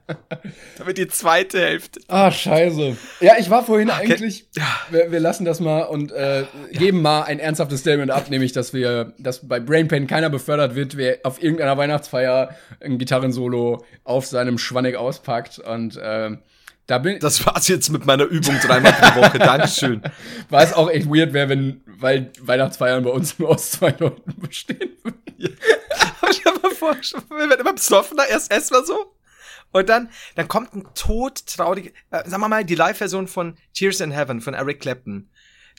damit die zweite Hälfte. Ah, scheiße. Ja, ich war vorhin eigentlich, Ja. wir, wir lassen das mal und äh, geben mal ein ernsthaftes Statement ab, nämlich, dass wir, dass bei Brain Pain keiner befördert wird, wer auf irgendeiner Weihnachtsfeier ein Gitarrensolo auf seinem Schwannig auspackt und ähm, da bin, Das war's jetzt mit meiner Übung dreimal pro Woche. Dankeschön. war es auch echt weird wäre, wenn, weil Weihnachtsfeiern bei uns nur aus zwei Leuten bestehen würden. Aber stell dir mal vor, wir werden immer besoffener, erst erstmal so. Und dann, dann kommt ein todtraurig, äh, sagen wir mal, die Live-Version von Tears in Heaven von Eric Clapton,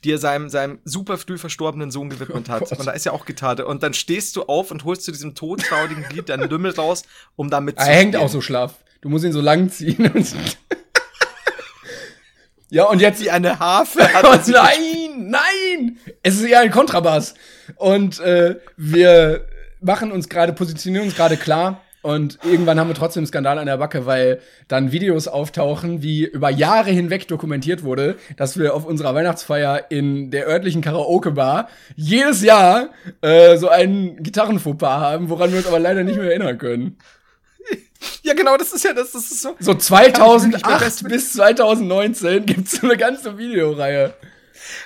die er seinem, seinem super früh verstorbenen Sohn gewidmet Oh hat. Gott. und da ist ja auch Gitarre. Und dann stehst du auf und holst zu diesem todtraurigen Lied deinen Lümmel raus, um damit Er hängt auch so schlaff. Du musst ihn so lang ziehen. Ja, und jetzt wie eine Harfe. Hat Oh nein, nein! Es ist eher ein Kontrabass. Und äh, wir machen uns gerade, positionieren uns gerade klar. Und irgendwann haben wir trotzdem einen Skandal an der Backe, weil dann Videos auftauchen, wie über Jahre hinweg dokumentiert wurde, dass wir auf unserer Weihnachtsfeier in der örtlichen Karaoke-Bar jedes Jahr äh, so einen Gitarrenfauxpas haben, woran wir uns aber leider nicht mehr erinnern können. Ja, genau, das ist ja, das, das ist so. So Kann ich wirklich mehr 2008 fest- bis 2019 gibt's so eine ganze Videoreihe.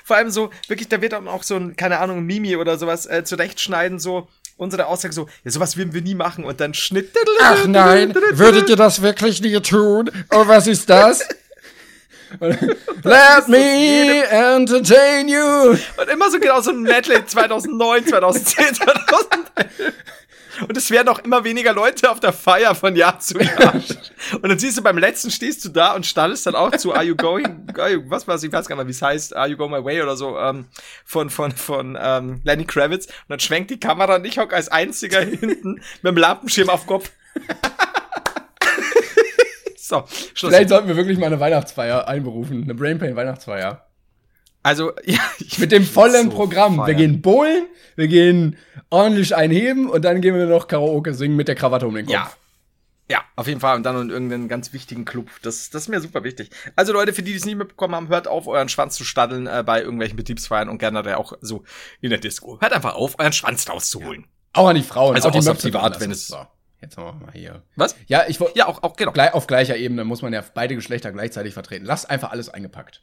Vor allem so, wirklich, da wird dann auch so ein, keine Ahnung, Mimi oder sowas äh, zurechtschneiden, so unsere Aussage so, ja, sowas würden wir nie machen und dann Schnitt. Ach nein, würdet ihr das wirklich nie tun? Oh, was ist das? Let me entertain you. Und immer so genau so ein Medley 2009, 2010, 2011. Und es werden auch immer weniger Leute auf der Feier von Jahr zu Jahr. Und dann siehst du, beim letzten stehst du da und standest dann auch zu Are You Going, was war's, ich weiß gar nicht wie es heißt, Are You Going My Way oder so, ähm, von, von, von ähm, Lenny Kravitz. Und dann schwenkt die Kamera und ich hock als einziger hinten mit dem Lampenschirm auf Kopf. so, Schluss. Vielleicht sollten wir wirklich mal eine Weihnachtsfeier einberufen. Eine Brainpain Weihnachtsfeier. Also, ja, ich Mit dem vollen so Programm. Wir feiern. gehen bowlen, wir gehen ordentlich einheben und dann gehen wir noch Karaoke singen mit der Krawatte um den Kopf. Ja. Ja, auf jeden Fall. Und dann in irgendeinen ganz wichtigen Club. Das, das ist mir super wichtig. Also Leute, für die, die es nicht mitbekommen haben, hört auf, euren Schwanz zu staddeln äh, bei irgendwelchen Betriebsfeiern und generell auch so in der Disco. Hört einfach auf, euren Schwanz rauszuholen. Auch an die Frauen. Also auch die außer Möpse privat, wenn es- So, jetzt machen wir mal hier. Was? Ja, ich wollte. Ja, auch, auch genau. Gleich, auf gleicher Ebene muss man ja beide Geschlechter gleichzeitig vertreten. Lasst einfach alles eingepackt.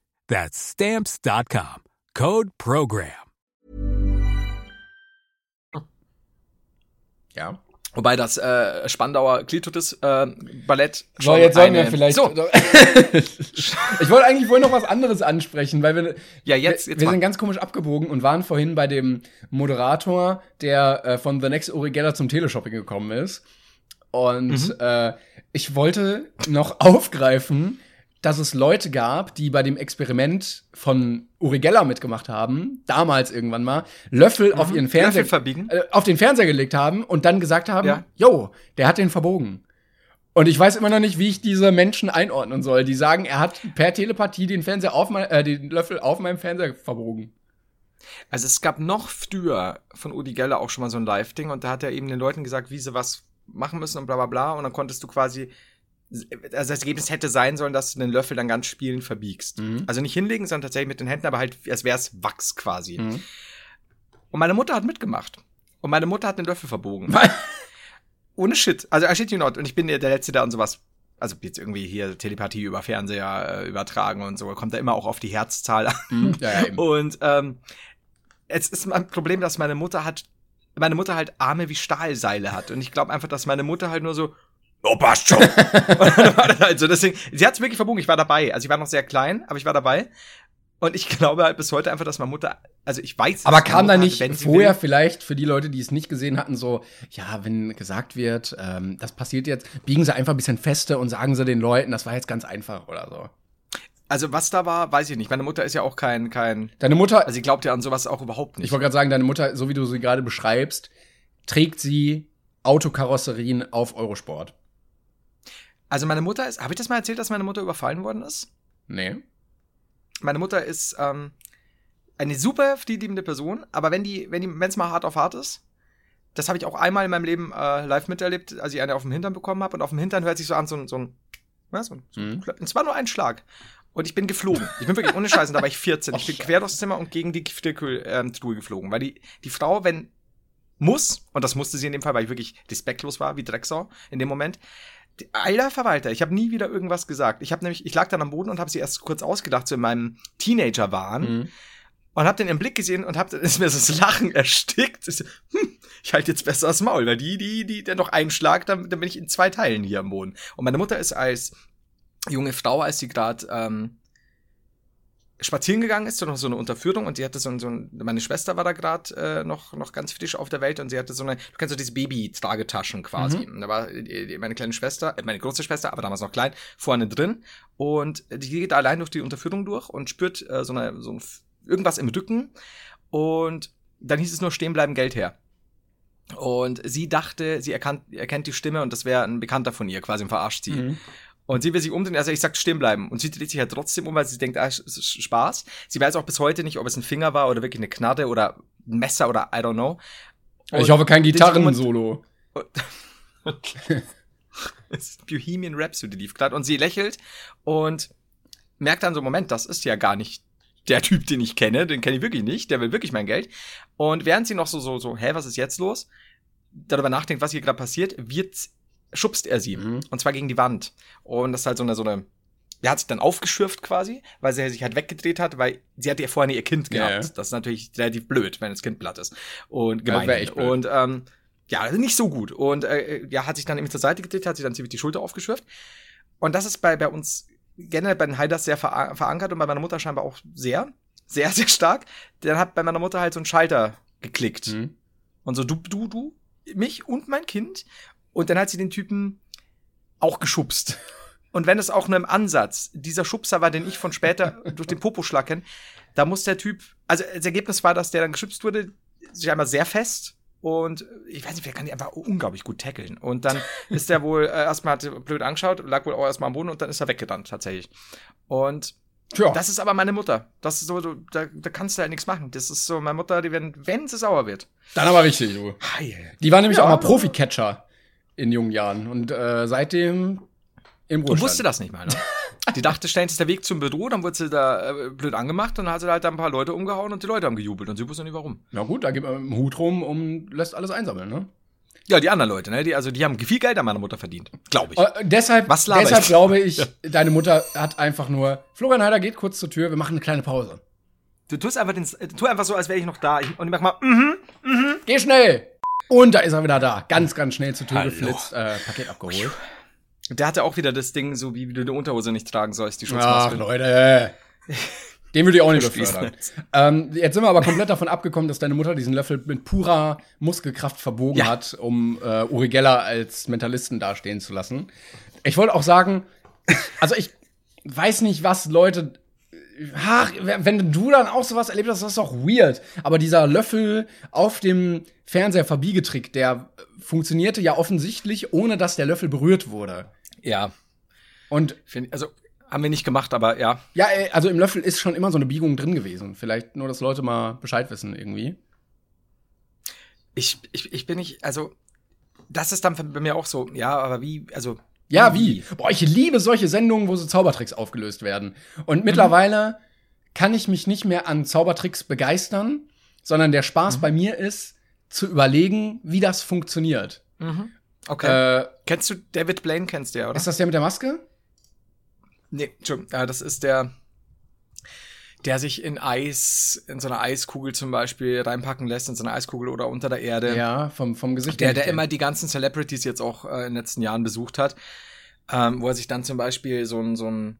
That's Stamps.com. Code PROGRAM. Ja. Wobei das äh, Spandauer Klitoris äh, Ballett schon so, jetzt sollen wir vielleicht so. ich wollte eigentlich vorhin noch was anderes ansprechen, weil wir ja jetzt, jetzt wir, wir sind ganz komisch abgebogen und waren vorhin bei dem Moderator, der äh, von The Next Uri Geller zum Teleshopping gekommen ist und mhm. äh, ich wollte noch aufgreifen, dass es Leute gab, die bei dem Experiment von Uri Geller mitgemacht haben, damals irgendwann mal, Löffel mhm. auf ihren Fernseher äh, auf den Fernseher gelegt haben und dann gesagt haben, ja. yo, der hat den verbogen. Und ich weiß immer noch nicht, wie ich diese Menschen einordnen soll. Die sagen, er hat per Telepathie den Fernseher auf mein, äh, den Löffel auf meinem Fernseher verbogen. Also es gab noch früher von Udi Geller auch schon mal so ein Live-Ding und da hat er eben den Leuten gesagt, wie sie was machen müssen und bla bla bla und dann konntest du quasi also das Ergebnis hätte sein sollen, dass du den Löffel dann ganz spielend verbiegst. Mhm. Also nicht hinlegen, sondern tatsächlich mit den Händen, aber halt, als wäre es Wachs quasi. Mhm. Und meine Mutter hat mitgemacht. Und meine Mutter hat den Löffel verbogen. Ohne Shit. Also I shit you not. Und ich bin der Letzte, der und sowas also jetzt irgendwie hier Telepathie über Fernseher äh, übertragen und so, kommt da immer auch auf die Herzzahl an. Mhm, ja, ja, und ähm, es ist mein Problem, dass meine Mutter hat, meine Mutter halt Arme wie Stahlseile hat. Und ich glaube einfach, dass meine Mutter halt nur so, oh, passt schon. also deswegen, sie hat es wirklich verbogen, ich war dabei. Also ich war noch sehr klein, aber ich war dabei. Und ich glaube halt bis heute einfach, dass meine Mutter, also ich weiß. Aber kam da nicht hatte, vorher vielleicht für die Leute, die es nicht gesehen hatten, so, ja, wenn gesagt wird, ähm, das passiert jetzt, biegen sie einfach ein bisschen feste und sagen sie den Leuten, das war jetzt ganz einfach oder so. Also was da war, weiß ich nicht. Meine Mutter ist ja auch kein, kein. Deine Mutter. Also sie glaubt ja an sowas auch überhaupt nicht. Ich wollte gerade sagen, deine Mutter, so wie du sie gerade beschreibst, trägt sie Autokarosserien auf Eurosport. Also meine Mutter ist, habe ich das mal erzählt, dass meine Mutter überfallen worden ist? Nee. Meine Mutter ist ähm, eine super friedliebende Person, aber wenn die, wenn die, wenn es mal hart auf hart ist, das habe ich auch einmal in meinem Leben äh, live miterlebt, als ich eine auf dem Hintern bekommen habe und auf dem Hintern hört sich so an so, so ein, was, so ein, so ein mhm. es war nur ein Schlag. Und ich bin geflogen. Ich bin wirklich ohne Scheiße, da war ich 14. Ich bin quer durchs Zimmer und gegen die Gefrierkühltruhe ähm, geflogen. Weil die, die Frau, wenn muss, und das musste sie in dem Fall, weil ich wirklich despektlos war, wie Drecksau in dem Moment, Alter Verwalter, ich habe nie wieder irgendwas gesagt. Ich habe nämlich, ich lag dann am Boden und habe sie erst kurz ausgedacht, so in meinem Teenager-Wahn. Mhm. Und habe den im Blick gesehen und habe ist mir so das Lachen erstickt. Ich, so, hm, ich halte jetzt besser das Maul, weil die, die, die, der noch einen Schlag, dann, dann bin ich in zwei Teilen hier am Boden. Und meine Mutter ist als junge Frau, als sie gerade ähm, spazieren gegangen ist, so noch so eine Unterführung und sie hatte so, ein, so ein, meine Schwester war da gerade äh, noch, noch ganz frisch auf der Welt und sie hatte so eine, du kennst so diese Baby-Tragetaschen quasi. Mhm. Da war die, meine kleine Schwester, äh, meine große Schwester, aber damals noch klein, vorne drin und die geht allein durch die Unterführung durch und spürt äh, so, eine, so ein, irgendwas im Rücken und dann hieß es nur stehen bleiben, Geld her. Und sie dachte, sie erkannt, erkennt die Stimme und das wäre ein Bekannter von ihr, quasi im Verarscht sie. Mhm. Und sie will sich umdrehen, also ich sag stehen bleiben. Und sie dreht sich halt trotzdem um, weil sie denkt, ah, Spaß. Sie weiß auch bis heute nicht, ob es ein Finger war oder wirklich eine Knarre oder ein Messer oder I don't know. Und ich hoffe kein Gitarrensolo. Bohemian Rhapsody lief gerade und sie lächelt und merkt dann so, Moment, das ist ja gar nicht der Typ, den ich kenne, den kenne ich wirklich nicht, der will wirklich mein Geld. Und während sie noch so, so, so, hä, was ist jetzt los? Darüber nachdenkt, was hier gerade passiert, wird schubst er sie. Mhm. Und zwar gegen die Wand. Und das ist halt so eine, so eine, der hat sich dann aufgeschürft quasi, weil sie sich halt weggedreht hat, weil sie hatte ja vorher ihr Kind gehabt. Ja. Das ist natürlich relativ blöd, wenn das Kind platt ist. Und gemein. Ja. Und ähm, ja, nicht so gut. Und äh, ja, hat sich dann eben zur Seite gedreht, hat sich dann ziemlich die Schulter aufgeschürft. Und das ist bei, bei uns generell bei den Heiders sehr ver verankert und bei meiner Mutter scheinbar auch sehr, sehr, sehr stark. Dann hat bei meiner Mutter halt so ein Schalter geklickt. Mhm. Und so, du, du, du, mich und mein Kind. Und dann hat sie den Typen auch geschubst. Und wenn es auch nur im Ansatz dieser Schubser war, den ich von später durch den Popo schlacken, da muss der Typ, also das Ergebnis war, dass der dann geschubst wurde, sich einmal sehr fest und ich weiß nicht, wer kann die einfach unglaublich gut tackeln. Und dann ist der wohl äh, erstmal hat blöd angeschaut, lag wohl auch erstmal am Boden und dann ist er weggerannt tatsächlich. Und Tja. das ist aber meine Mutter. Das ist so, du, da, da kannst du halt nichts machen. Das ist so meine Mutter, die wenn, wenn sie sauer wird. Dann aber richtig, du. Heil. Die war nämlich Ja. auch mal Profi-Catcher in jungen Jahren und äh, seitdem im Und Ruhestand. wusste das nicht mal, ne? Die dachte, ständig ist der Weg zum Büro, dann wurde sie da äh, blöd angemacht und dann hat sie halt da ein paar Leute umgehauen und die Leute haben gejubelt und sie wusste nicht warum. Na gut, da geht man mit dem Hut rum und lässt alles einsammeln, ne? Ja, die anderen Leute, ne? Die, also die haben viel Geld an meiner Mutter verdient. Glaube ich. Äh, deshalb deshalb glaube ich, deine Mutter hat einfach nur, Florian Heider geht kurz zur Tür, wir machen eine kleine Pause. Du tust einfach, den, äh, tu einfach so, als wäre ich noch da. Ich, und ich mach mal, mhm. Geh schnell! Und da ist er wieder da. Ganz, ganz schnell zur Tür Hallo. geflitzt, äh, Paket abgeholt. Der hatte auch wieder das Ding, so wie, du die Unterhose nicht tragen sollst, die Ach, Schutzmaske. Leute. Den würde ich auch nicht befördern. Ähm, jetzt sind wir aber komplett davon abgekommen, dass deine Mutter diesen Löffel mit purer Muskelkraft verbogen Ja. hat, um äh, Uri Geller als Mentalisten dastehen zu lassen. Ich wollte auch sagen, also ich weiß nicht, was Leute. Ach, wenn du dann auch sowas erlebt hast, das ist doch weird. Aber dieser Löffel auf dem Fernseher Verbiegetrick, der funktionierte ja offensichtlich, ohne dass der Löffel berührt wurde. Ja, Und find, also haben wir nicht gemacht, aber ja. ja, ey, also im Löffel ist schon immer so eine Biegung drin gewesen. Vielleicht nur, dass Leute mal Bescheid wissen irgendwie. Ich, ich, ich bin nicht, also das ist dann bei mir auch so, ja, aber wie, also Ja, wie? Boah, ich liebe solche Sendungen, wo so Zaubertricks aufgelöst werden. Und mittlerweile kann ich mich nicht mehr an Zaubertricks begeistern, sondern der Spaß bei mir ist, zu überlegen, wie das funktioniert. Okay. Äh, kennst du David Blaine, kennst du ja, oder? ist das der mit der Maske? Nee, Entschuldigung, ja, das ist der, der sich in Eis, in so einer Eiskugel zum Beispiel reinpacken lässt, in so eine Eiskugel oder unter der Erde. Ja, vom, vom Gesicht. Der, her. der immer die ganzen Celebrities jetzt auch äh, in den letzten Jahren besucht hat, ähm, wo er sich dann zum Beispiel so ein, so ein,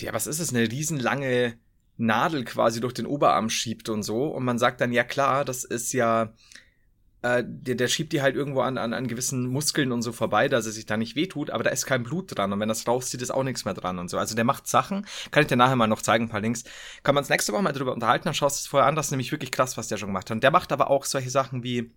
ja, was ist es, eine riesenlange Nadel quasi durch den Oberarm schiebt und so. Und man sagt dann, ja klar, das ist ja, äh, der, der schiebt die halt irgendwo an, an, an gewissen Muskeln und so vorbei, dass er sich da nicht wehtut, aber da ist kein Blut dran. Und wenn das rauszieht, ist auch nichts mehr dran und so. Also der macht Sachen, kann ich dir nachher mal noch zeigen, ein paar Links. Kann man uns nächste Woche mal drüber unterhalten, dann schaust du es vorher an, das ist nämlich wirklich krass, was der schon gemacht hat. Und der macht aber auch solche Sachen wie,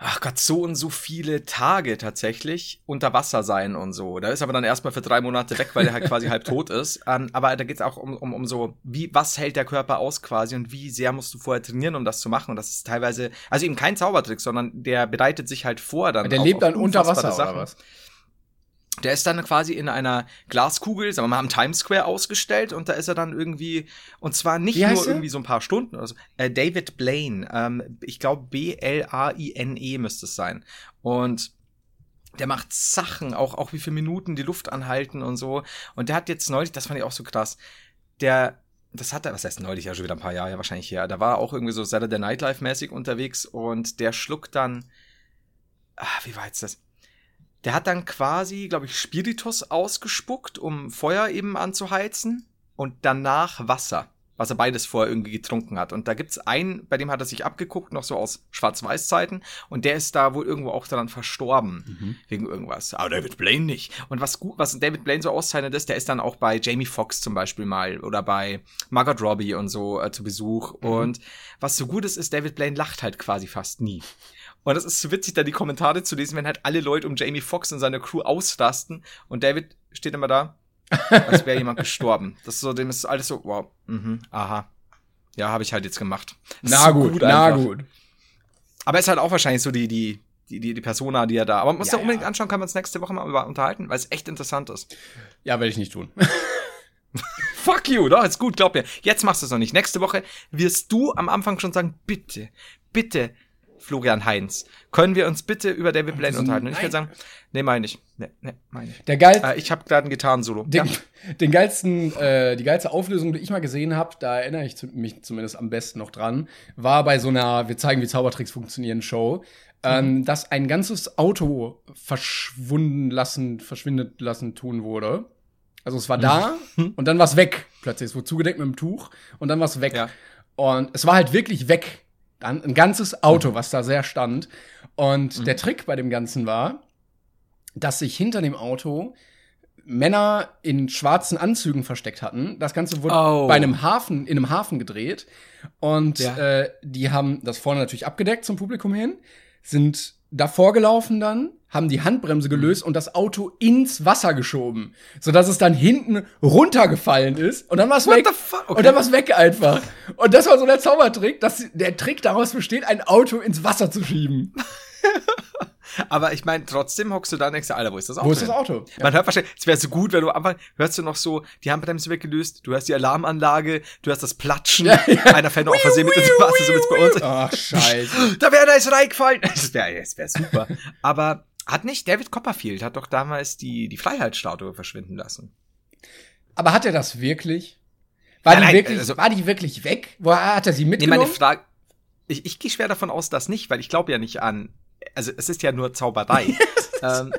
ach Gott, so und so viele Tage tatsächlich unter Wasser sein und so. Da ist aber dann erstmal für drei Monate weg, weil der halt quasi halb tot ist. Ähm, aber da geht's auch um, um, um so, wie, was hält der Körper aus quasi und wie sehr musst du vorher trainieren, um das zu machen. Und das ist teilweise, also eben kein Zaubertrick, sondern der bereitet sich halt vor dann. der auf- lebt dann unter Wasser oder Sachen. was? Der ist dann quasi in einer Glaskugel, sagen wir mal, am Times Square ausgestellt und da ist er dann irgendwie, und zwar nicht nur er? irgendwie so ein paar Stunden oder so. Äh, David Blaine, ähm, ich glaube B-L-A-I-N-E müsste es sein. Und der macht Sachen, auch, auch wie viele Minuten die Luft anhalten und so. Und der hat jetzt neulich, das fand ich auch so krass, der, das hat er, was heißt neulich, ja schon wieder ein paar Jahre wahrscheinlich her, da war er auch irgendwie so Saturday Nightlife mäßig unterwegs und der schluckt dann, ah, wie war jetzt das? Der hat dann quasi, glaube ich, Spiritus ausgespuckt, um Feuer eben anzuheizen und danach Wasser, was er beides vorher irgendwie getrunken hat. Und da gibt's einen, bei dem hat er sich abgeguckt, noch so aus Schwarz-Weiß-Zeiten und der ist da wohl irgendwo auch daran verstorben, wegen irgendwas. Aber David Blaine nicht. Und was gut, was David Blaine so auszeichnet ist, der ist dann auch bei Jamie Foxx zum Beispiel mal oder bei Margot Robbie und so äh, zu Besuch. Und was so gut ist, ist, David Blaine lacht halt quasi fast nie. Und das ist so witzig, da die Kommentare zu lesen, wenn halt alle Leute um Jamie Foxx und seine Crew ausrasten und David steht immer da, als wäre jemand gestorben. Das ist so, dem ist alles so, wow, mhm, aha. Ja, habe ich halt jetzt gemacht. Das Na so gut, na gut. Aber ist halt auch wahrscheinlich so die, die, die, die, die Persona, die er da. Aber man muss Ja, da unbedingt ja. anschauen, kann man uns nächste Woche mal unterhalten, weil es echt interessant ist. Ja, werde ich nicht tun. Fuck you, doch, ist gut, glaub mir. Jetzt machst du es noch nicht. Nächste Woche wirst du am Anfang schon sagen, bitte, bitte, Florian Heinz, können wir uns bitte über David Blaine so, unterhalten? Und ich würde sagen, nee, meine ich. Nee, nee, meine ich. Der geil, Äh, ich habe gerade ein Gitarrensolo. Den, Ja. den geilsten, äh, die geilste Auflösung, die ich mal gesehen habe, da erinnere ich mich zumindest am besten noch dran, war bei so einer Wir zeigen, wie Zaubertricks funktionieren Show, ähm, dass ein ganzes Auto verschwunden lassen, verschwindet lassen tun wurde. Also es war da und dann war es weg. Plötzlich, es wurde zugedeckt mit einem Tuch und dann war es weg. Ja. Und es war halt wirklich weg. Ein, ein ganzes Auto, was da sehr stand. Und mhm. der Trick bei dem Ganzen war, dass sich hinter dem Auto Männer in schwarzen Anzügen versteckt hatten. Das Ganze wurde oh. bei einem Hafen, in einem Hafen gedreht. Und ja. äh, die haben das vorne natürlich abgedeckt zum Publikum hin, sind davor gelaufen dann, haben die Handbremse gelöst und das Auto ins Wasser geschoben, sodass es dann hinten runtergefallen ist und dann war es weg. Okay. Und dann war es weg einfach. Und das war so der Zaubertrick, dass der Trick daraus besteht, ein Auto ins Wasser zu schieben. Aber ich meine, trotzdem hockst du da und denkst, Alter, wo ist das Auto? Wo ist das Auto? Ja. Man hört wahrscheinlich, es wäre so gut, wenn du am Anfang hörst du noch so, die Handbremse weggelöst, du hörst die Alarmanlage, du hörst das Platschen, ja, ja. einer fährt noch auf Versehen mit ins Wasser, so mit bei uns. Ach, scheiße. da wäre da ist reingefallen. Das wäre das wär super. Aber hat nicht David Copperfield, hat doch damals die, die Freiheitsstatue verschwinden lassen. Aber hat er das wirklich? War, nein, die, nein, wirklich, also, war die wirklich weg? Wo hat er sie mitgenommen? Nee, meine Frage, ich, ich gehe schwer davon aus, dass nicht, weil ich glaube ja nicht an also es ist ja nur Zauberei. ähm,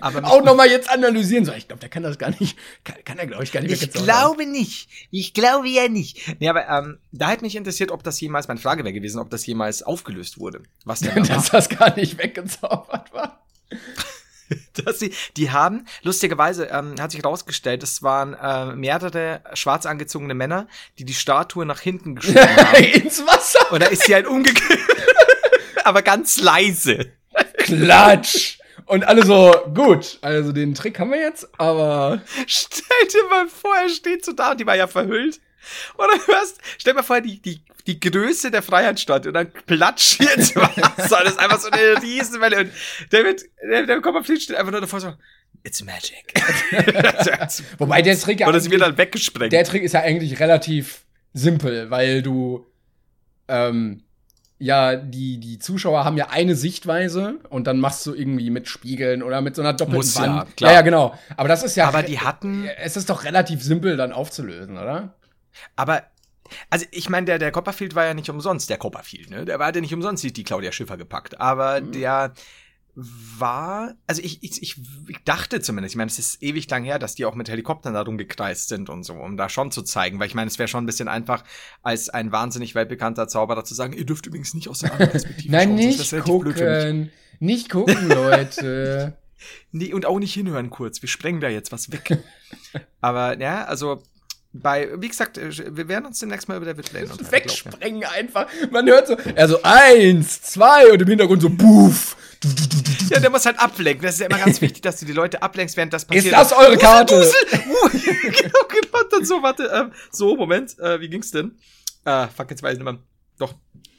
aber auch nochmal jetzt analysieren. So, ich glaube, der kann das gar nicht, kann, kann er, glaube ich, gar nicht Ich glaube nicht. Ich glaube ja nicht. Nee, aber ähm, da hätte mich interessiert, ob das jemals, meine Frage wäre gewesen, ob das jemals aufgelöst wurde. Was denn da Dass das gar nicht weggezaubert war. dass sie, die haben, lustigerweise ähm, hat sich herausgestellt, es waren äh, mehrere schwarz angezogene Männer, die die Statue nach hinten geschoben haben. Ins Wasser! Und da ist sie halt umgekehrt aber ganz leise. Klatsch! Und alle so, gut, also den Trick haben wir jetzt, aber. Stell dir mal vor, er steht so da und die war ja verhüllt. Und dann hörst, stell dir mal vor, die, die, die Größe der Freiheitsstadt und dann platscht jetzt Wasser. Das ist einfach so eine Riesenwelle. Und David, der, der Kopf steht einfach nur davor so, It's magic. Wobei der Trick ja. Oder sie wird dann weggesprengt. Der Trick ist ja eigentlich relativ simpel, weil du, ähm, ja, die, die Zuschauer haben ja eine Sichtweise und dann machst du irgendwie mit Spiegeln oder mit so einer doppelten Muss Wand. Ja, klar. ja, ja, genau. Aber das ist ja. Aber die hatten. Es ist doch relativ simpel dann aufzulösen, oder? Aber also ich meine, der, der Copperfield war ja nicht umsonst, der Copperfield, ne? Der war ja nicht umsonst die Claudia Schiffer gepackt. Aber mhm. der, war, also ich, ich, ich, dachte zumindest, ich meine, es ist ewig lang her, dass die auch mit Helikoptern da rumgekreist sind und so, um da schon zu zeigen, weil ich meine, es wäre schon ein bisschen einfach, als ein wahnsinnig weltbekannter Zauberer zu sagen, ihr dürft übrigens nicht aus der anderen Perspektive Nein, schauen, nicht gucken, nicht gucken, Leute. nee, und auch nicht hinhören kurz, wir sprengen da jetzt was weg. Aber ja, also bei, wie gesagt, äh, wir werden uns demnächst mal über David Lane unterhalten. Wegsprengen einfach. Man hört so, er so eins, zwei und im Hintergrund so buff. Ja, der muss halt ablenken. Das ist ja immer ganz wichtig, dass du die Leute ablenkst, während das passiert. Ist das eure Karte? Uh, genau, genau. Dann so, warte, ähm, so, Moment, äh, wie ging's denn? Ah, fuck, jetzt weiß ich nicht mehr. Doch,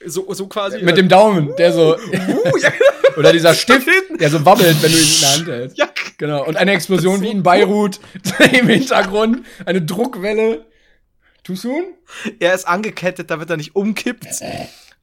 so, so quasi. Mit äh, dem Daumen, der so. Uh, ja, genau. Oder dieser Stift, der so wabbelt, wenn du ihn in der Hand hältst. Ja, genau. Und eine Explosion wie in Beirut im Hintergrund. Eine Druckwelle. Too soon? Er ist angekettet, damit er nicht umkippt.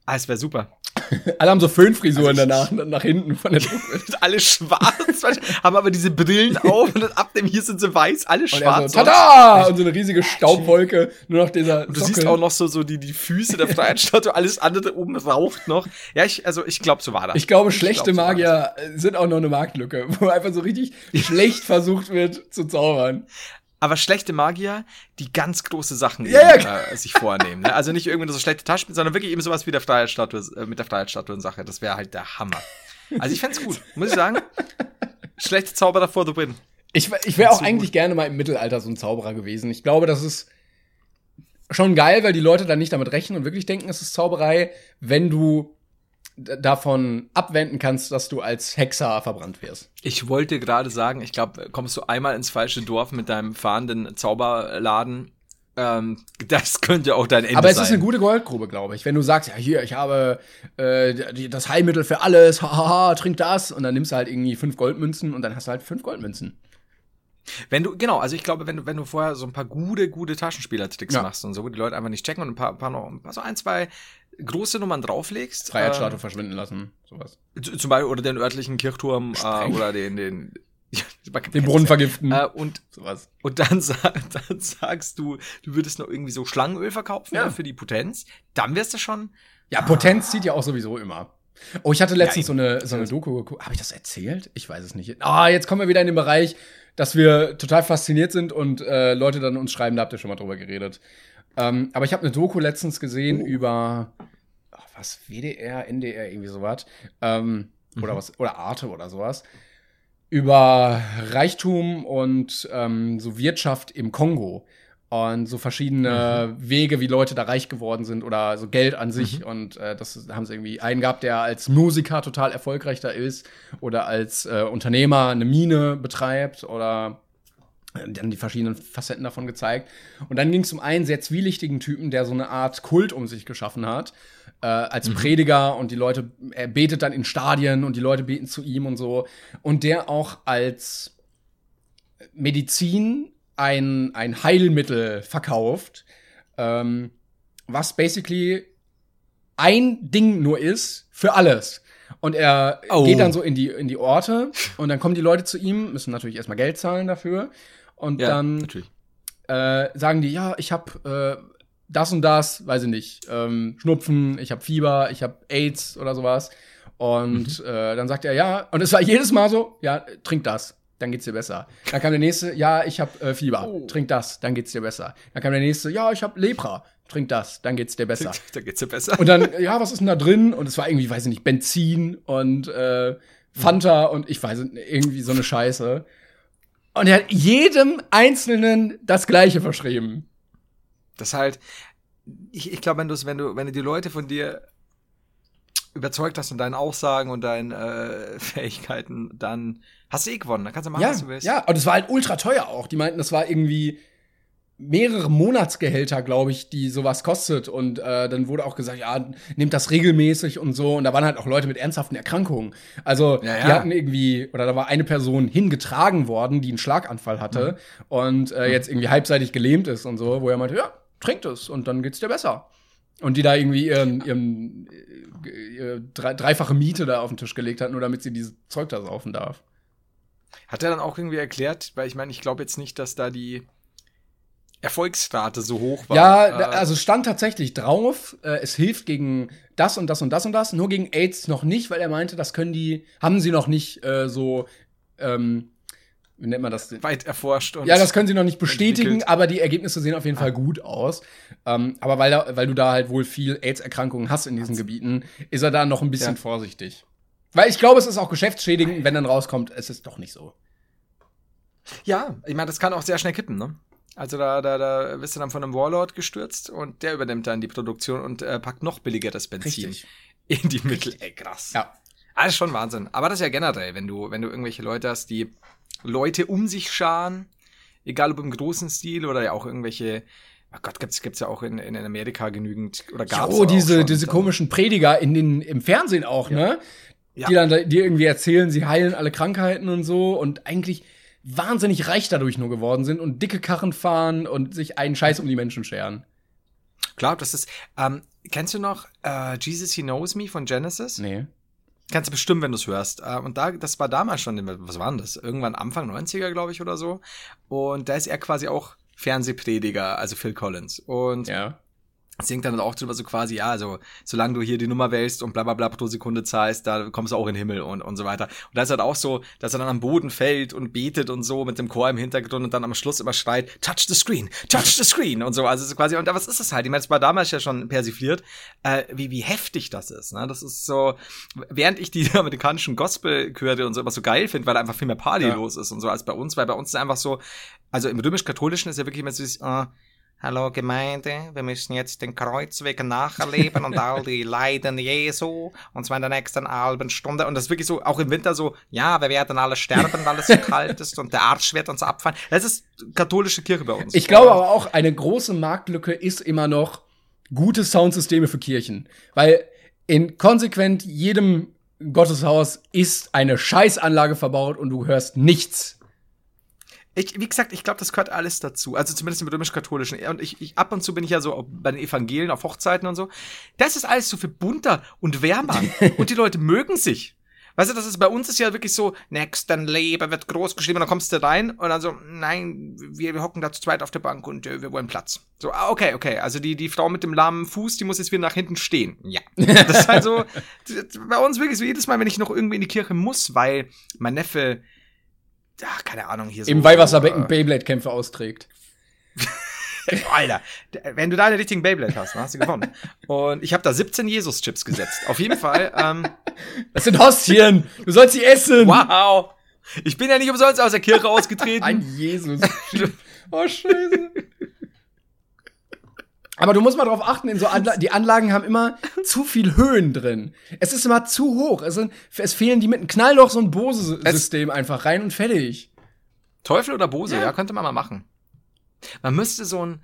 Ah, es wäre super. Alle haben so Föhnfrisuren also danach, nach hinten von der Druckwelle. alle schwarz, haben aber diese Brillen auf und ab dem hier sind sie weiß, alle schwarz. So, Tada! Und so eine riesige Staubwolke, nur noch dieser. Und du Sockel. siehst auch noch so, so die, die Füße der Freiheitsstatue, alles andere oben raucht noch. Ja, ich, also ich glaube, so war das. Ich glaube, schlechte ich glaub, so Magier sind auch noch eine Marktlücke, wo einfach so richtig schlecht versucht wird zu zaubern aber schlechte Magier, die ganz große Sachen ja, eben. Äh, sich vornehmen. Ne? Also nicht irgendwie so schlechte Taschen, sondern wirklich eben sowas wie der Freiheitsstatue, äh, mit der Freiheitsstatue und Sache. Das wäre halt der Hammer. Also ich fände gut, muss ich sagen. Schlechte Zauberer for the win. Ich, ich wäre auch so eigentlich gut. gerne mal im Mittelalter so ein Zauberer gewesen. Ich glaube, das ist schon geil, weil die Leute dann nicht damit rechnen und wirklich denken, es ist Zauberei, wenn du davon abwenden kannst, dass du als Hexer verbrannt wirst. Ich wollte gerade sagen, ich glaube, kommst du einmal ins falsche Dorf mit deinem fahrenden Zauberladen, ähm, das könnte auch dein Ende sein. Aber es sein. ist eine gute Goldgrube, glaube ich. Wenn du sagst, ja, hier, ich habe äh, das Heilmittel für alles, haha, trink das. Und dann nimmst du halt irgendwie fünf Goldmünzen und dann hast du halt fünf Goldmünzen. Wenn du, genau, also ich glaube, wenn du, wenn du vorher so ein paar gute, gute Taschenspielertricks ja. machst und so, wo die Leute einfach nicht checken und ein paar, ein paar noch, so ein, zwei große Nummern drauflegst. Freiheitsstatue äh, verschwinden lassen, sowas. Zum Beispiel, oder den örtlichen Kirchturm äh, oder den, den, den Brunnen vergiften. Äh, und, sowas. und dann, dann sagst du, du würdest noch irgendwie so Schlangenöl verkaufen ja. für die Potenz. Dann wirst du schon. Ja, Potenz zieht ja auch sowieso immer. Oh, ich hatte letztens ja, so eine, so eine Doku geguckt. Habe ich das erzählt? Ich weiß es nicht. Ah, jetzt kommen wir wieder in den Bereich, dass wir total fasziniert sind und äh, Leute dann uns schreiben, da habt ihr schon mal drüber geredet. Ähm, aber ich habe eine Doku letztens gesehen oh. über, oh, was, WDR, NDR, irgendwie sowas. Ähm, mhm. Oder was, oder Arte oder sowas. Über Reichtum und ähm, so Wirtschaft im Kongo und so verschiedene mhm. Wege, wie Leute da reich geworden sind oder so Geld an sich. Mhm. Und äh, das haben sie irgendwie einen gehabt, der als Musiker total erfolgreich da ist oder als äh, Unternehmer eine Mine betreibt oder dann die verschiedenen Facetten davon gezeigt. Und dann ging es um einen sehr zwielichtigen Typen, der so eine Art Kult um sich geschaffen hat, äh, als mhm. Prediger und die Leute, er betet dann in Stadien und die Leute beten zu ihm und so. Und der auch als Medizin ein, ein Heilmittel verkauft, ähm, was basically ein Ding nur ist für alles. Und er oh. geht dann so in die, in die Orte und dann kommen die Leute zu ihm, müssen natürlich erstmal Geld zahlen dafür. Und ja, dann äh, sagen die, ja, ich hab äh, das und das, weiß ich nicht, ähm, Schnupfen, ich hab Fieber, ich hab AIDS oder sowas. Und mhm. äh, dann sagt er, ja, und es war jedes Mal so, ja, trink das dann geht's dir besser. Dann kam der nächste, ja, ich habe äh, Fieber, oh. trink das, dann geht's dir besser. Dann kam der nächste, ja, ich habe Lepra, trink das, dann geht's dir besser. dann geht's dir besser. Und dann, ja, was ist denn da drin? Und es war irgendwie, weiß ich nicht, Benzin und äh, Fanta und ich weiß nicht, irgendwie so eine Scheiße. Und er hat jedem Einzelnen das Gleiche verschrieben. Das halt, ich, ich glaube, wenn du wenn du, wenn du die Leute von dir überzeugt hast und deinen Aussagen und deinen äh, Fähigkeiten, dann hast du eh gewonnen. Dann kannst du machen, ja, was du willst. Ja, und es war halt ultra teuer auch. Die meinten, das war irgendwie mehrere Monatsgehälter, glaube ich, die sowas kostet. Und äh, dann wurde auch gesagt, ja, nehmt das regelmäßig und so. Und da waren halt auch Leute mit ernsthaften Erkrankungen. Also ja, ja. die hatten irgendwie, oder da war eine Person hingetragen worden, die einen Schlaganfall hatte mhm. und äh, jetzt irgendwie halbseitig gelähmt ist und so, wo er meinte, ja, trinkt es und dann geht's dir besser. Und die da irgendwie ihren, ihren ihre dreifache Miete da auf den Tisch gelegt hat, nur damit sie dieses Zeug da saufen darf. Hat er dann auch irgendwie erklärt, weil ich meine, ich glaube jetzt nicht, dass da die Erfolgsrate so hoch war. Ja, äh, also stand tatsächlich drauf, äh, es hilft gegen das und das und das und das, nur gegen AIDS noch nicht, weil er meinte, das können die, haben sie noch nicht äh, so ähm, wie nennt man das? Weit erforscht. Und ja, das können sie noch nicht bestätigen, entwickelt. aber die Ergebnisse sehen auf jeden Fall ah. gut aus. Ähm, aber weil, da, weil du da halt wohl viel AIDS-Erkrankungen hast in diesen Gebieten, ist er da noch ein bisschen ja. vorsichtig. Weil ich glaube, es ist auch geschäftsschädigend, wenn dann rauskommt, es ist doch nicht so. Ja, ich meine, das kann auch sehr schnell kippen, ne? Also da, da, da bist du dann von einem Warlord gestürzt und der übernimmt dann die Produktion und äh, packt noch billigeres Benzin Richtig. in die Mittel. Ey, krass. Ja. Alles schon Wahnsinn. Aber das ist ja generell, wenn du, wenn du irgendwelche Leute hast, die Leute um sich scharen, egal ob im großen Stil oder ja auch irgendwelche Oh Gott, gibt's gibt's ja auch in, in Amerika genügend oder gab's Oh, diese schon, diese komischen Prediger in den im Fernsehen auch, ja. ne? Ja. Die dann die irgendwie erzählen, sie heilen alle Krankheiten und so und eigentlich wahnsinnig reich dadurch nur geworden sind und dicke Karren fahren und sich einen Scheiß um die Menschen scheren. Klar, das ist ähm, kennst du noch äh, Jesus He Knows Me von Genesis? Nee. Kannst du bestimmen, wenn du es hörst. Äh, und da, das war damals schon, was war denn das? Irgendwann Anfang 90er, glaube ich, oder so. Und da ist er quasi auch Fernsehprediger, also Phil Collins. Und ja singt dann auch drüber so quasi, ja, also solange du hier die Nummer wählst und bla bla bla pro Sekunde zahlst, da kommst du auch in den Himmel und, und so weiter. Und da ist halt auch so, dass er dann am Boden fällt und betet und so mit dem Chor im Hintergrund und dann am Schluss immer schreit, touch the screen, touch the screen und so. Also so quasi, und was ist das halt? Ich meine, das war damals ja schon persifliert, äh, wie, wie heftig das ist. Ne? Das ist so, während ich die amerikanischen Gospel-Chöre und so immer so geil finde, weil da einfach viel mehr Party ja. los ist und so als bei uns, weil bei uns ist einfach so, also im römisch-katholischen ist ja wirklich immer so, äh, Hallo Gemeinde, wir müssen jetzt den Kreuzweg nacherleben und all die Leiden Jesu und zwar in der nächsten halben Stunde. Und das ist wirklich so, auch im Winter so, ja, wir werden alle sterben, weil es so kalt ist und der Arsch wird uns abfallen. Das ist katholische Kirche bei uns. Ich glaube aber auch, eine große Marktlücke ist immer noch gute Soundsysteme für Kirchen. Weil in konsequent jedem Gotteshaus ist eine Scheißanlage verbaut und du hörst nichts. Ich, wie gesagt, ich glaube, das gehört alles dazu. Also zumindest im römisch-katholischen. Und ich, ich, ab und zu bin ich ja so bei den Evangelien auf Hochzeiten und so. Das ist alles so viel bunter und wärmer. und die Leute mögen sich. Weißt du, das ist bei uns ist ja wirklich so, nächsten Leben wird groß geschrieben, und dann kommst du rein und dann so, nein, wir, wir hocken da zu zweit auf der Bank und äh, wir wollen Platz. So, ah, okay, okay. Also die, die Frau mit dem lahmen Fuß, die muss jetzt wieder nach hinten stehen. Ja. Das ist halt so, bei uns wirklich so jedes Mal, wenn ich noch irgendwie in die Kirche muss, weil mein Neffe ach, keine Ahnung, hier so. Im Weihwasserbecken äh, Beyblade-Kämpfe austrägt. Alter, wenn du da den richtigen Beyblade hast, dann hast du gewonnen. Und ich habe da 17 Jesus-Chips gesetzt. Auf jeden Fall. Ähm, Das sind Hostien. Du sollst sie essen. wow. Ich bin ja nicht umsonst aus der Kirche ausgetreten. Ein Jesus. oh, scheiße. Aber du musst mal drauf achten, in so Anla die Anlagen haben immer zu viel Höhen drin. Es ist immer zu hoch. Es, sind, es fehlen die mit einem Knallloch so ein Bose-System einfach rein und fertig. Teufel oder Bose, ja. könnte man mal machen. Man müsste so ein.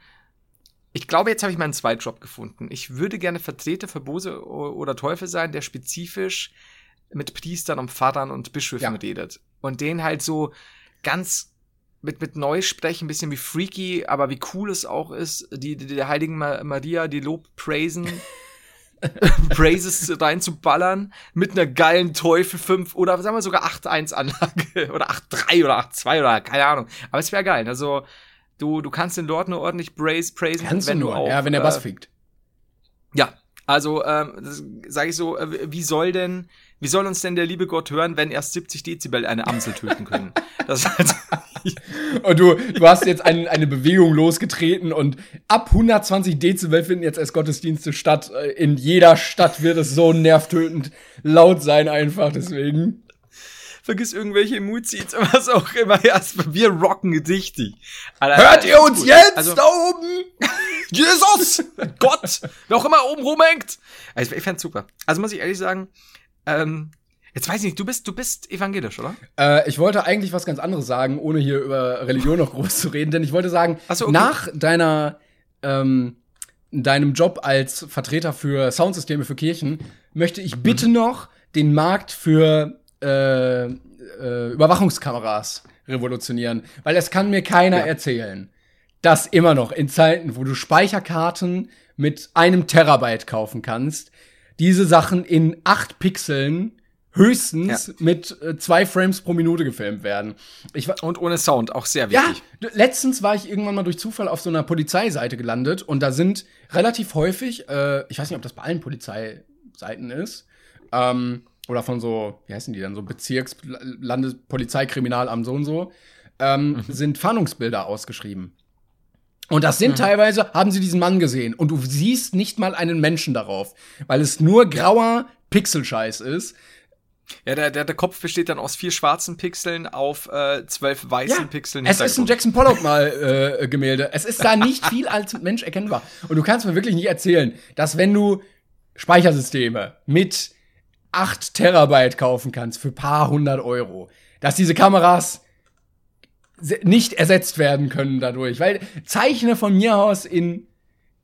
Ich glaube, jetzt habe ich meinen Zweitjob gefunden. Ich würde gerne Vertreter für Bose oder Teufel sein, der spezifisch mit Priestern und Pfarrern und Bischöfen Ja. redet. Und den halt so ganz mit, mit Neusprechen, ein bisschen wie freaky, aber wie cool es auch ist, die, die der heiligen Ma Maria, die Lob praisen, Praises reinzuballern mit einer geilen Teufel 5 oder sagen wir sogar 8-1 Anlage oder 8-3 oder 8-2 oder keine Ahnung. Aber es wäre geil. Also du, du kannst den Lord nur ordentlich praise, praisen, Kannst wenn du nur. auch, ja, wenn der Bass äh, fickt. ja, also ähm, sage ich so, äh, wie soll denn, wie soll uns denn der liebe Gott hören, wenn erst 70 Dezibel eine Amsel töten können? Das ist halt, Und du, du hast jetzt ein, eine Bewegung losgetreten und ab 120 Dezibel finden jetzt erst Gottesdienste statt. Äh, In jeder Stadt wird es so nervtötend laut sein einfach, deswegen. vergiss irgendwelche Emojis, was auch immer. Erst, wir rocken richtig. Alter, Hört ihr uns jetzt Also, da oben? Jesus! Gott! Wer auch immer oben rumhängt! Also, ich fand's super. Also muss ich ehrlich sagen, ähm, jetzt weiß ich nicht, du bist, du bist evangelisch, oder? Äh, ich wollte eigentlich was ganz anderes sagen, ohne hier über Religion noch groß zu reden, denn ich wollte sagen, so, okay. nach deiner ähm, deinem Job als Vertreter für Soundsysteme für Kirchen möchte ich bitte Mhm. noch den Markt für äh, äh, Überwachungskameras revolutionieren, weil es kann mir keiner Ja. erzählen, dass immer noch in Zeiten, wo du Speicherkarten mit einem Terabyte kaufen kannst, diese Sachen in acht Pixeln höchstens mit äh, zwei Frames pro Minute gefilmt werden. War, Und ohne Sound, auch sehr ja, wichtig. d- letztens war ich irgendwann mal durch Zufall auf so einer Polizeiseite gelandet und da sind relativ häufig, äh, ich weiß nicht, ob das bei allen Polizeiseiten ist, ähm, oder von so, wie heißen die dann, so Bezirks-, Landespolizeikriminalamt so und so, ähm, sind Fahndungsbilder ausgeschrieben. Und das sind teilweise, haben sie diesen Mann gesehen und du siehst nicht mal einen Menschen darauf, weil es nur grauer Pixelscheiß ist. Ja, der, der, der Kopf besteht dann aus vier schwarzen Pixeln auf äh, zwölf weißen Pixeln. Es ist ein. Jackson Pollock mal äh, Gemälde. Es ist da nicht viel als Mensch erkennbar. Und du kannst mir wirklich nicht erzählen, dass wenn du Speichersysteme mit 8 Terabyte kaufen kannst für paar hundert Euro, dass diese Kameras nicht ersetzt werden können dadurch. Weil zeichne von mir aus in,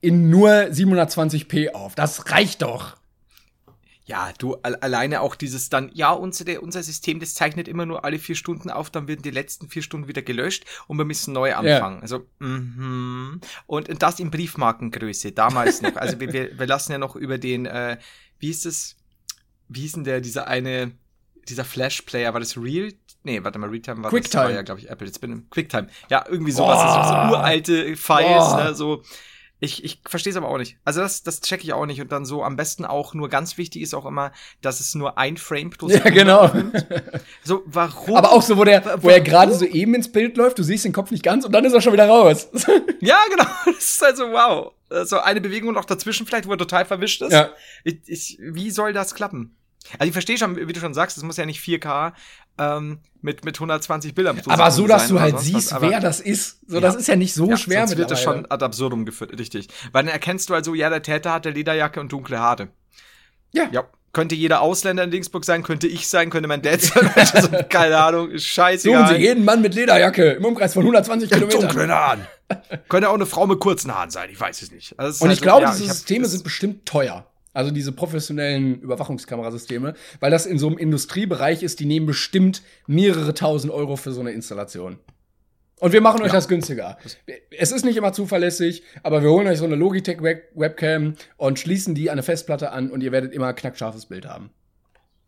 in nur 720p auf. Das reicht doch. Ja, du al alleine auch dieses dann, ja, unser, der, unser System, das zeichnet immer nur alle vier Stunden auf, dann werden die letzten vier Stunden wieder gelöscht und wir müssen neu anfangen. Also, mhm. Und das in Briefmarkengröße, damals noch. Also wir, wir, wir lassen ja noch über den, äh, wie hieß es, wie hieß denn der, dieser eine, dieser Flash-Player, war das Real? Nee, warte mal, Realtime war QuickTime. das war ja, glaube ich, Apple. Jetzt bin ich QuickTime. Ja, irgendwie sowas. So, so uralte Files, Boah. ne, so. Ich, ich verstehe es aber auch nicht. Also das, das checke ich auch nicht. Und dann so am besten auch nur ganz wichtig ist auch immer, dass es nur ein Frame pro Ja, genau. So, warum? Aber auch so, wo der, wo er gerade so eben ins Bild läuft, du siehst den Kopf nicht ganz und dann ist er schon wieder raus. Ja, genau. Das ist also wow. So eine Bewegung noch dazwischen vielleicht, wo er total verwischt ist. Ja. Ich, ich, wie soll das klappen? Also ich verstehe schon, wie du schon sagst, es muss ja nicht 4K ähm, mit, mit 120 Bildern Aber so, dass du halt was, siehst, aber- wer das ist. So, das Ja. ist ja nicht so ja, schwer sonst wird das mittlerweile. schon ad absurdum geführt, richtig. Weil dann erkennst du also, ja, der Täter hatte Lederjacke und dunkle Haare. Ja. Ja. Könnte jeder Ausländer in Dingsburg sein, könnte ich sein, könnte mein Dad sein, also, keine Ahnung, ist Suchen. Sie jeden Mann mit Lederjacke im Umkreis von 120 Kilometern. dunklen Haaren. könnte auch eine Frau mit kurzen Haaren sein, ich weiß es nicht. Also, es Und ich glaube, ja, diese Systeme das- sind bestimmt teuer. Also diese professionellen Überwachungskamerasysteme, weil das in so einem Industriebereich ist, die nehmen bestimmt mehrere tausend Euro für so eine Installation. Und wir machen euch das günstiger. Es ist nicht immer zuverlässig, aber wir holen euch so eine Logitech Web Webcam und schließen die an eine Festplatte an und ihr werdet immer ein knackscharfes Bild haben.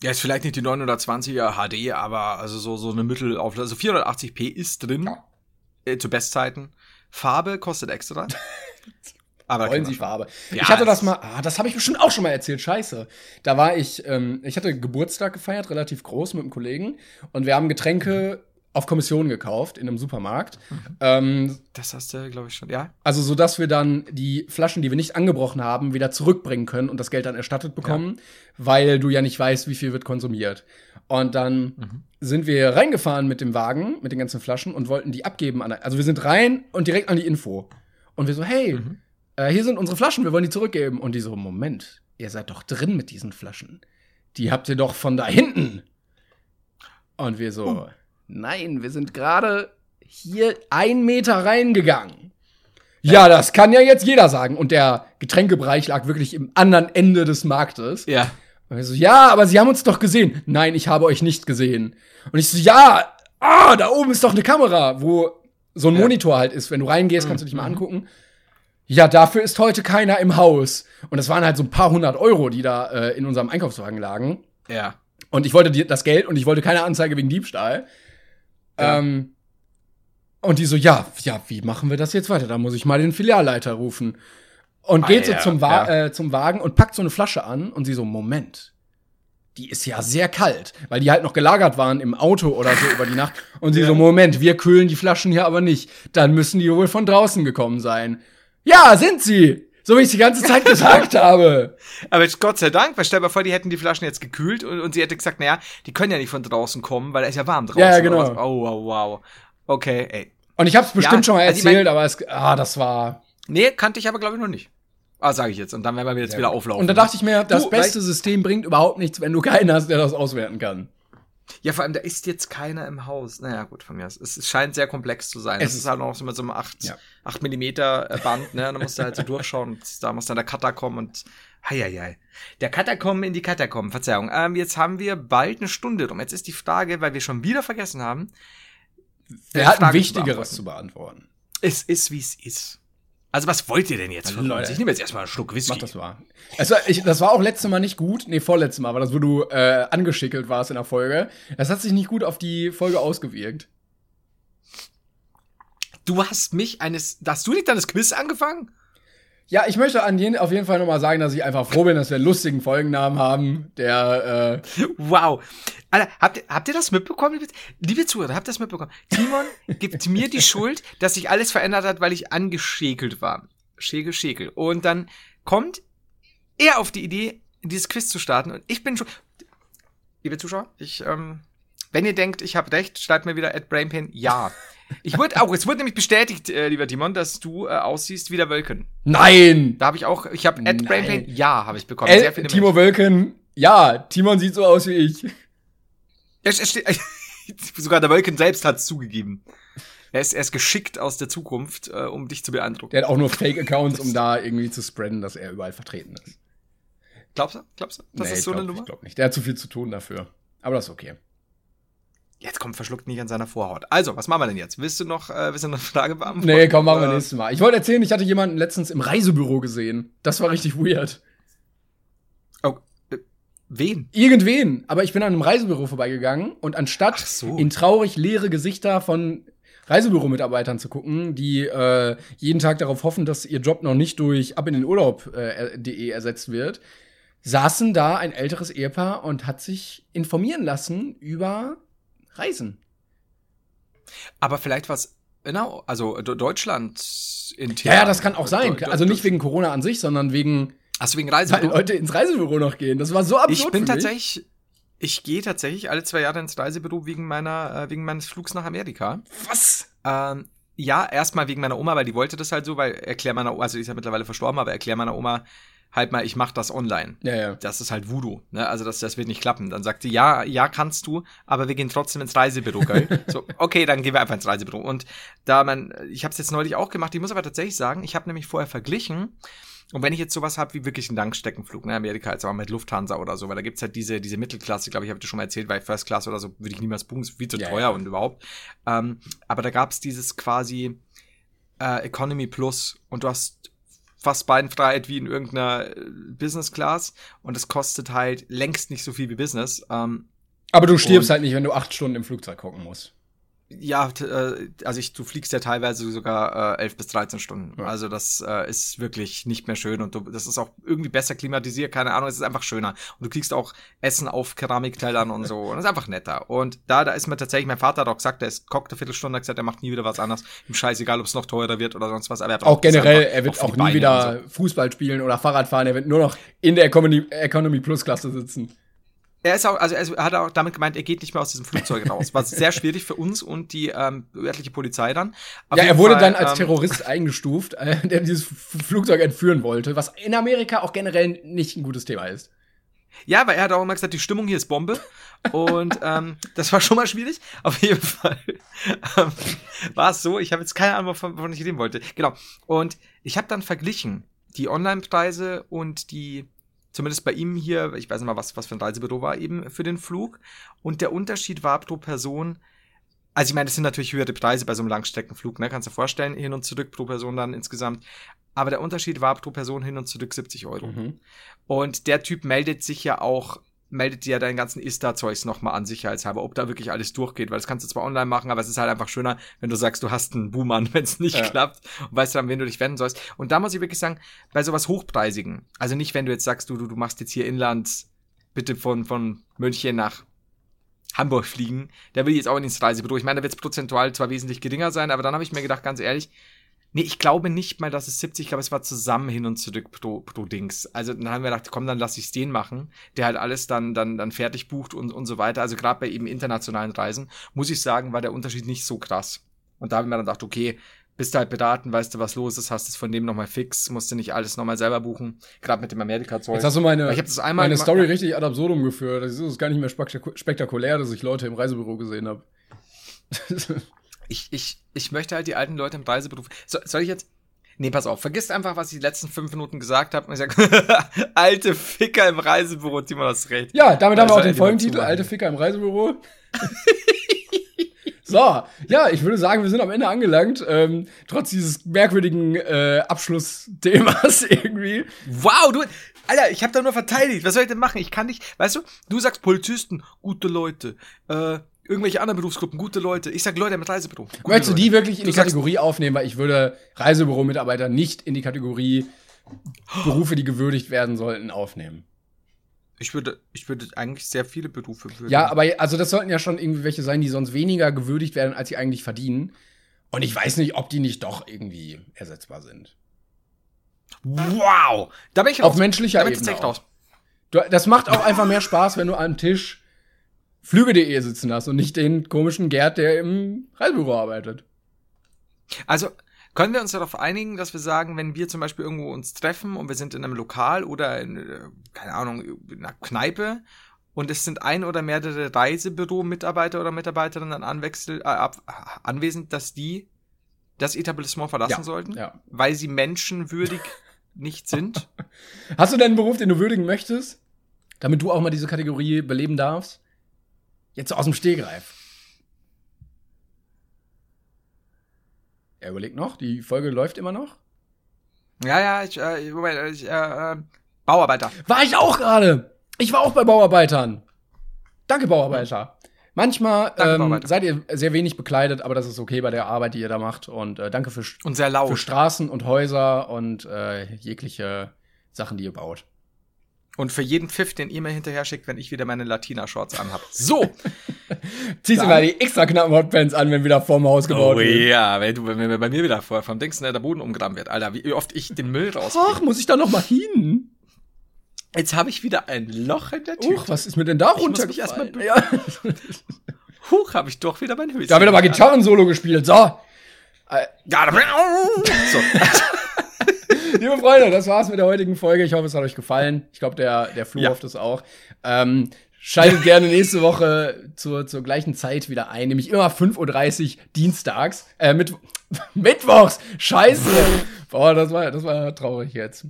Ja, ist vielleicht nicht die 920er HD, aber also so, so eine Mittelauflösung. Also 480p ist drin. Ja. Äh, zu Bestzeiten. Farbe kostet extra. aber Wollen Sie Farbe. Ja, ich hatte das mal, ah, das habe ich bestimmt auch schon mal erzählt, scheiße. Da war ich, ähm, ich hatte Geburtstag gefeiert, relativ groß mit einem Kollegen und wir haben Getränke auf Kommission gekauft in einem Supermarkt. Ähm, Das hast du, glaube ich, schon. Ja. also, so dass wir dann die Flaschen, die wir nicht angebrochen haben, wieder zurückbringen können und das Geld dann erstattet bekommen, weil du ja nicht weißt, wie viel wird konsumiert. Und dann sind wir reingefahren mit dem Wagen, mit den ganzen Flaschen und wollten die abgeben. Also wir sind rein und direkt an die Info. Und wir so, hey, äh, hier sind unsere Flaschen, wir wollen die zurückgeben. Und die so, Moment, ihr seid doch drin mit diesen Flaschen. Die habt ihr doch von da hinten. Und wir so, nein, wir sind gerade hier ein Meter reingegangen. Ja, das kann ja jetzt jeder sagen. Und der Getränkebereich lag wirklich im anderen Ende des Marktes. Ja. Und wir so, ja, aber sie haben uns doch gesehen. Nein, ich habe euch nicht gesehen. Und ich so, ja, ah, da oben ist doch eine Kamera, wo so ein Ja. Monitor halt ist. Wenn du reingehst, kannst du dich mal angucken. Ja, dafür ist heute keiner im Haus. Und das waren halt so ein paar hundert Euro, die da äh, in unserem Einkaufswagen lagen. Ja. Und ich wollte die, das Geld und ich wollte keine Anzeige wegen Diebstahl. Ja. Ähm, und die so, ja, ja, wie machen wir das jetzt weiter? Da muss ich mal den Filialleiter rufen. Und geht so Ah, ja, zum, Wa ja. äh, zum Wagen und packt so eine Flasche an und sie so, Moment. Die ist ja sehr kalt, weil die halt noch gelagert waren im Auto oder so über die Nacht. Und sie so, Moment, wir kühlen die Flaschen hier aber nicht. Dann müssen die wohl von draußen gekommen sein. Ja, sind sie! So wie ich die ganze Zeit gesagt habe. Aber jetzt Gott sei Dank, weil stell dir mal vor, die hätten die Flaschen jetzt gekühlt und, und sie hätte gesagt, naja, die können ja nicht von draußen kommen, weil es ist ja warm draußen. Ja, ja, genau. Oh, wow, wow. Okay, ey. Und ich hab's bestimmt Ja, schon mal also ich erzählt, mein- aber es, ah, das war. Nee, kannte ich aber, glaube ich, noch nicht. Ah, sage ich jetzt. Und dann werden wir jetzt wieder auflaufen. Und da dachte ich mir, das Du, beste System bringt überhaupt nichts, wenn du keinen hast, der das auswerten kann. Ja, vor allem, da ist jetzt keiner im Haus. Naja, gut, von mir aus. Es, scheint sehr komplex zu sein. Es Es ist- halt noch so mit so einem 8, Ja. 8 Millimeter äh, Band, ne? Da musst du halt so durchschauen und da muss dann der Cutter kommen und heieiei. Der Cutter kommen in die Katakomben, Verzeihung. Ähm, jetzt haben wir bald eine Stunde rum. Jetzt ist die Frage, weil wir schon wieder vergessen haben. Wir hatten Fragen zu Wichtigeres beantworten. zu beantworten. Es ist, wie es ist. Also, was wollt ihr denn jetzt von Leute. uns? Ich nehme jetzt erstmal einen Schluck Whisky. Mach das mal. War, ich, das war auch letztes Mal nicht gut. Nee, vorletztes Mal war das, wo du äh, angeschickelt warst in der Folge. Das hat sich nicht gut auf die Folge ausgewirkt. Du hast mich eines, hast du nicht dann das Quiz angefangen? Ja, ich möchte an jeden, auf jeden Fall nochmal sagen, dass ich einfach froh bin, dass wir einen lustigen Folgennamen haben, der, äh, Wow. Alter, habt ihr, habt ihr das mitbekommen, liebe, liebe Zuhörer, habt ihr das mitbekommen? Timon gibt mir die Schuld, dass sich alles verändert hat, weil ich angeschäkelt war. Schäkel, Schäkel. Und dann kommt er auf die Idee, dieses Quiz zu starten. Und ich bin schon. Liebe Zuschauer, ich, ähm, wenn ihr denkt, ich habe recht, schreibt mir wieder at Brainpain ja. Ich wurde auch, es wurde nämlich bestätigt, äh, lieber Timon, dass du äh, aussiehst wie der Wölken. Nein! Da habe ich auch, ich habe at. Brainpain ja, habe ich bekommen. Äh, Sehr viele Timo Wölken, ja, Timon sieht so aus wie ich. Es, es steht, sogar der Wölken selbst hat es zugegeben. Er ist, er ist geschickt aus der Zukunft, äh, um dich zu beeindrucken. Der hat auch nur Fake-Accounts, um da irgendwie zu spreaden, dass er überall vertreten ist. Glaubst du? Glaubst du? Das Nee, ist so glaub, eine Nummer? Ich glaube nicht. Der hat zu viel zu tun dafür. Aber das ist okay. Jetzt kommt verschluckt nicht an seiner Vorhaut. Also, was machen wir denn jetzt? Willst du noch, äh, willst du noch eine Frage beantworten? Nee, komm, machen wir Äh, nächstes Mal. Ich wollte erzählen, ich hatte jemanden letztens im Reisebüro gesehen. Das war richtig weird. Oh, äh, wen? Irgendwen. Aber ich bin an einem Reisebüro vorbeigegangen und anstatt so. in traurig leere Gesichter von Reisebüromitarbeitern zu gucken, die äh, jeden Tag darauf hoffen, dass ihr Job noch nicht durch ab in den Urlaub.de ersetzt wird, saßen da ein älteres Ehepaar und hat sich informieren lassen über Reisen. Aber vielleicht was, genau, also Deutschland in Ja, ja, das kann auch sein. Do- do- Also nicht wegen Corona an sich, sondern wegen, du wegen weil Reisebüro? Leute ins Reisebüro noch gehen. Das war so absurd. Ich bin tatsächlich, ich gehe tatsächlich alle zwei Jahre ins Reisebüro wegen meiner, äh, wegen meines Flugs nach Amerika. Was? Ähm, ja, erstmal wegen meiner Oma, weil die wollte das halt so, weil erklär meiner Oma, also die ist ja mittlerweile verstorben, aber erklär meiner Oma halt mal, ich mach das online. Ja, ja. Das ist halt Voodoo, ne? Also das, das wird nicht klappen. Dann sagt sie, ja, ja, kannst du, aber wir gehen trotzdem ins Reisebüro, gell? so, okay, dann gehen wir einfach ins Reisebüro. Und da man, ich habe es jetzt neulich auch gemacht, ich muss aber tatsächlich sagen, ich habe nämlich vorher verglichen. Und wenn ich jetzt sowas habe wie wirklich einen Langstreckenflug, ne, Amerika, jetzt aber mit Lufthansa oder so, weil da gibt's halt diese, diese Mittelklasse, glaube ich, habe ich dir schon mal erzählt, weil First Class oder so würde ich niemals buchen, ist viel zu Ja, teuer ja. und überhaupt. Ähm, aber da gab's dieses quasi äh, Economy Plus und du hast fast Beinfreiheit wie in irgendeiner äh, Business Class und es kostet halt längst nicht so viel wie Business. Ähm, Aber du stirbst halt nicht, wenn du acht Stunden im Flugzeug gucken musst. Ja, äh, also ich, du fliegst ja teilweise sogar äh, 11 bis 13 Stunden. Ja. Also das äh, ist wirklich nicht mehr schön und du, das ist auch irgendwie besser klimatisiert, keine Ahnung, es ist einfach schöner. Und du kriegst auch Essen auf Keramiktellern und so. Und das ist einfach netter. Und da, da ist mir tatsächlich, mein Vater hat auch gesagt, er ist kocht eine Viertelstunde, hat gesagt, er macht nie wieder was anderes. Ihm scheißegal, ob es noch teurer wird oder sonst was. Aber er auch generell, er wird auch nie wieder so. Fußball spielen oder Fahrrad fahren, er wird nur noch in der Economy, Economy Plus Klasse sitzen. Er ist auch, also er hat auch damit gemeint, er geht nicht mehr aus diesem Flugzeug raus. War sehr schwierig für uns und die ähm, örtliche Polizei dann. Auf ja, er wurde Fall, dann als ähm, Terrorist eingestuft, äh, der dieses Flugzeug entführen wollte, was in Amerika auch generell nicht ein gutes Thema ist. Ja, weil er hat auch immer gesagt, die Stimmung hier ist Bombe. Und ähm, das war schon mal schwierig. Auf jeden Fall ähm, war es so, ich habe jetzt keine Ahnung, wovon ich reden wollte. Genau. Und ich habe dann verglichen die Online-Preise und die Zumindest bei ihm hier, ich weiß nicht mal, was, was für ein Reisebüro war eben für den Flug. Und der Unterschied war pro Person, also ich meine, das sind natürlich höhere Preise bei so einem Langstreckenflug, ne? Kannst du dir vorstellen, hin und zurück pro Person dann insgesamt. Aber der Unterschied war pro Person hin und zurück 70 Euro. Mhm. Und der Typ meldet sich ja auch meldet dir deinen ganzen Insta-Zeugs nochmal an, sicherheitshalber, ob da wirklich alles durchgeht, weil das kannst du zwar online machen, aber es ist halt einfach schöner, wenn du sagst, du hast einen Boomer, wenn es nicht ja. klappt und weißt dann, wen du dich wenden sollst. Und da muss ich wirklich sagen, bei sowas Hochpreisigen, also nicht, wenn du jetzt sagst, du, du, du machst jetzt hier Inland, bitte von, von München nach Hamburg fliegen, da will ich jetzt auch nicht ins Reisebüro. Ich meine, da wird es prozentual zwar wesentlich geringer sein, aber dann habe ich mir gedacht, ganz ehrlich, Nee, ich glaube nicht mal, dass es 70, ich glaube, es war zusammen hin und zurück pro, pro Dings. Also dann haben wir gedacht, komm, dann lass ich's den machen, der halt alles dann, dann, dann fertig bucht und, und so weiter. Also gerade bei eben internationalen Reisen, muss ich sagen, war der Unterschied nicht so krass. Und da haben wir dann gedacht, okay, bist du halt beraten, weißt du, was los ist, hast es von dem nochmal fix, musst du nicht alles nochmal selber buchen, gerade mit dem Amerika-Zeug. Jetzt hast du meine, ich hab das einmal meine Story richtig ad absurdum geführt. Das ist gar nicht mehr spektakulär, dass ich Leute im Reisebüro gesehen habe. ich, ich, ich möchte halt die alten Leute im Reiseberuf. So, soll ich jetzt. Nee, pass auf, vergiss einfach, was ich die letzten fünf Minuten gesagt habe. Ich sag, alte Ficker im Reisebüro, Timon, hast recht. Ja, damit haben wir auch den Folgentitel, alte Ficker im Reisebüro. so, ja, ich würde sagen, wir sind am Ende angelangt, ähm, trotz dieses merkwürdigen äh, Abschlussthemas irgendwie. Wow, du, Alter, ich habe da nur verteidigt. Was soll ich denn machen? Ich kann nicht, weißt du, du sagst Polizisten, gute Leute, äh, irgendwelche anderen Berufsgruppen, gute Leute. Ich sag Leute mit Reisebüro. Möchtest du die wirklich in du die Kategorie aufnehmen? Weil ich würde Reisebüro-Mitarbeiter nicht in die Kategorie Berufe, die gewürdigt werden sollten, aufnehmen. Ich würde, ich würde eigentlich sehr viele Berufe würdigen. Ja, aber also das sollten ja schon irgendwie welche sein, die sonst weniger gewürdigt werden, als sie eigentlich verdienen. Und ich weiß nicht, ob die nicht doch irgendwie ersetzbar sind. Wow! Da bin ich raus. Auf menschlicher da Ebene. Raus. Du, das macht auch einfach mehr Spaß, wenn du am Tisch Flüge.de sitzen hast und nicht den komischen Gerd, der im Reisebüro arbeitet. Also, können wir uns darauf einigen, dass wir sagen, wenn wir zum Beispiel irgendwo uns treffen und wir sind in einem Lokal oder in, äh, keine Ahnung, in einer Kneipe und es sind ein oder mehrere Reisebüro-Mitarbeiter oder Mitarbeiterinnen anwechsel, äh, anwesend, dass die das Etablissement verlassen ja, sollten, ja. weil sie menschenwürdig nicht sind. Hast du denn einen Beruf, den du würdigen möchtest? Damit du auch mal diese Kategorie beleben darfst? Jetzt aus dem Stehgreif. Er überlegt noch, die Folge läuft immer noch. Ja, ja, ich, äh, Moment, ich, äh, äh, Bauarbeiter. War ich auch gerade. Ich war auch bei Bauarbeitern. Danke, Bauarbeiter. Manchmal danke, ähm, Bauarbeiter. seid ihr sehr wenig bekleidet, aber das ist okay bei der Arbeit, die ihr da macht. Und äh, danke für, und sehr laut. für Straßen und Häuser und äh, jegliche Sachen, die ihr baut. Und für jeden Pfiff, den ihr mir hinterher schickt, wenn ich wieder meine Latina-Shorts anhab. So! Ziehst du mal die extra knappen Hotpants an, wenn wieder vorm Haus gebaut oh, wird. Oh ja, wenn, du, wenn, bei mir wieder vor, vom Dings der Boden umgraben wird. Alter, wie oft ich den Müll raus. Ach, muss ich da noch mal hin? Jetzt habe ich wieder ein Loch in der Tür. Uch, was ist mir denn da runtergefallen? Ich ja. Huch, habe ich doch wieder mein Höschen. Da wird aber Gitarren-Solo gespielt. So. Äh, so. Liebe Freunde, das war's mit der heutigen Folge. Ich hoffe, es hat euch gefallen. Ich glaube, der, der Flu ja. hofft es auch. Ähm, schaltet gerne nächste Woche zur, zur gleichen Zeit wieder ein, nämlich immer 5.30 Uhr dienstags. Äh, mit, Mittwochs. Scheiße. Boah, das war, das war traurig jetzt.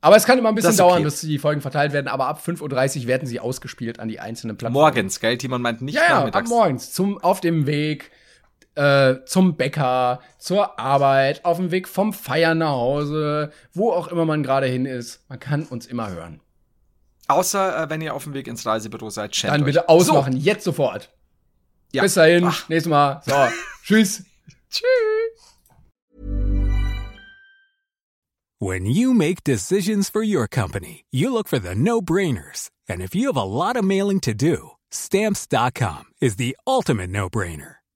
Aber es kann immer ein bisschen okay. dauern, bis die Folgen verteilt werden, aber ab 5.30 Uhr werden sie ausgespielt an die einzelnen Plattformen. Morgens, gell? Timon meint nicht ja, ja, ab morgens. Zum, auf dem Weg äh, zum Bäcker, zur Arbeit, auf dem Weg vom Feiern nach Hause, wo auch immer man gerade hin ist. Man kann uns immer hören. Außer, äh, wenn ihr auf dem Weg ins Reisebüro seid, chat Dann bitte ausmachen, so. jetzt sofort. Ja. Bis dahin, Ach. nächstes Mal. So, tschüss. Tschüss. When you make decisions for your company, you look for the no-brainers. And if you have a lot of mailing to do, stamps.com is the ultimate no-brainer.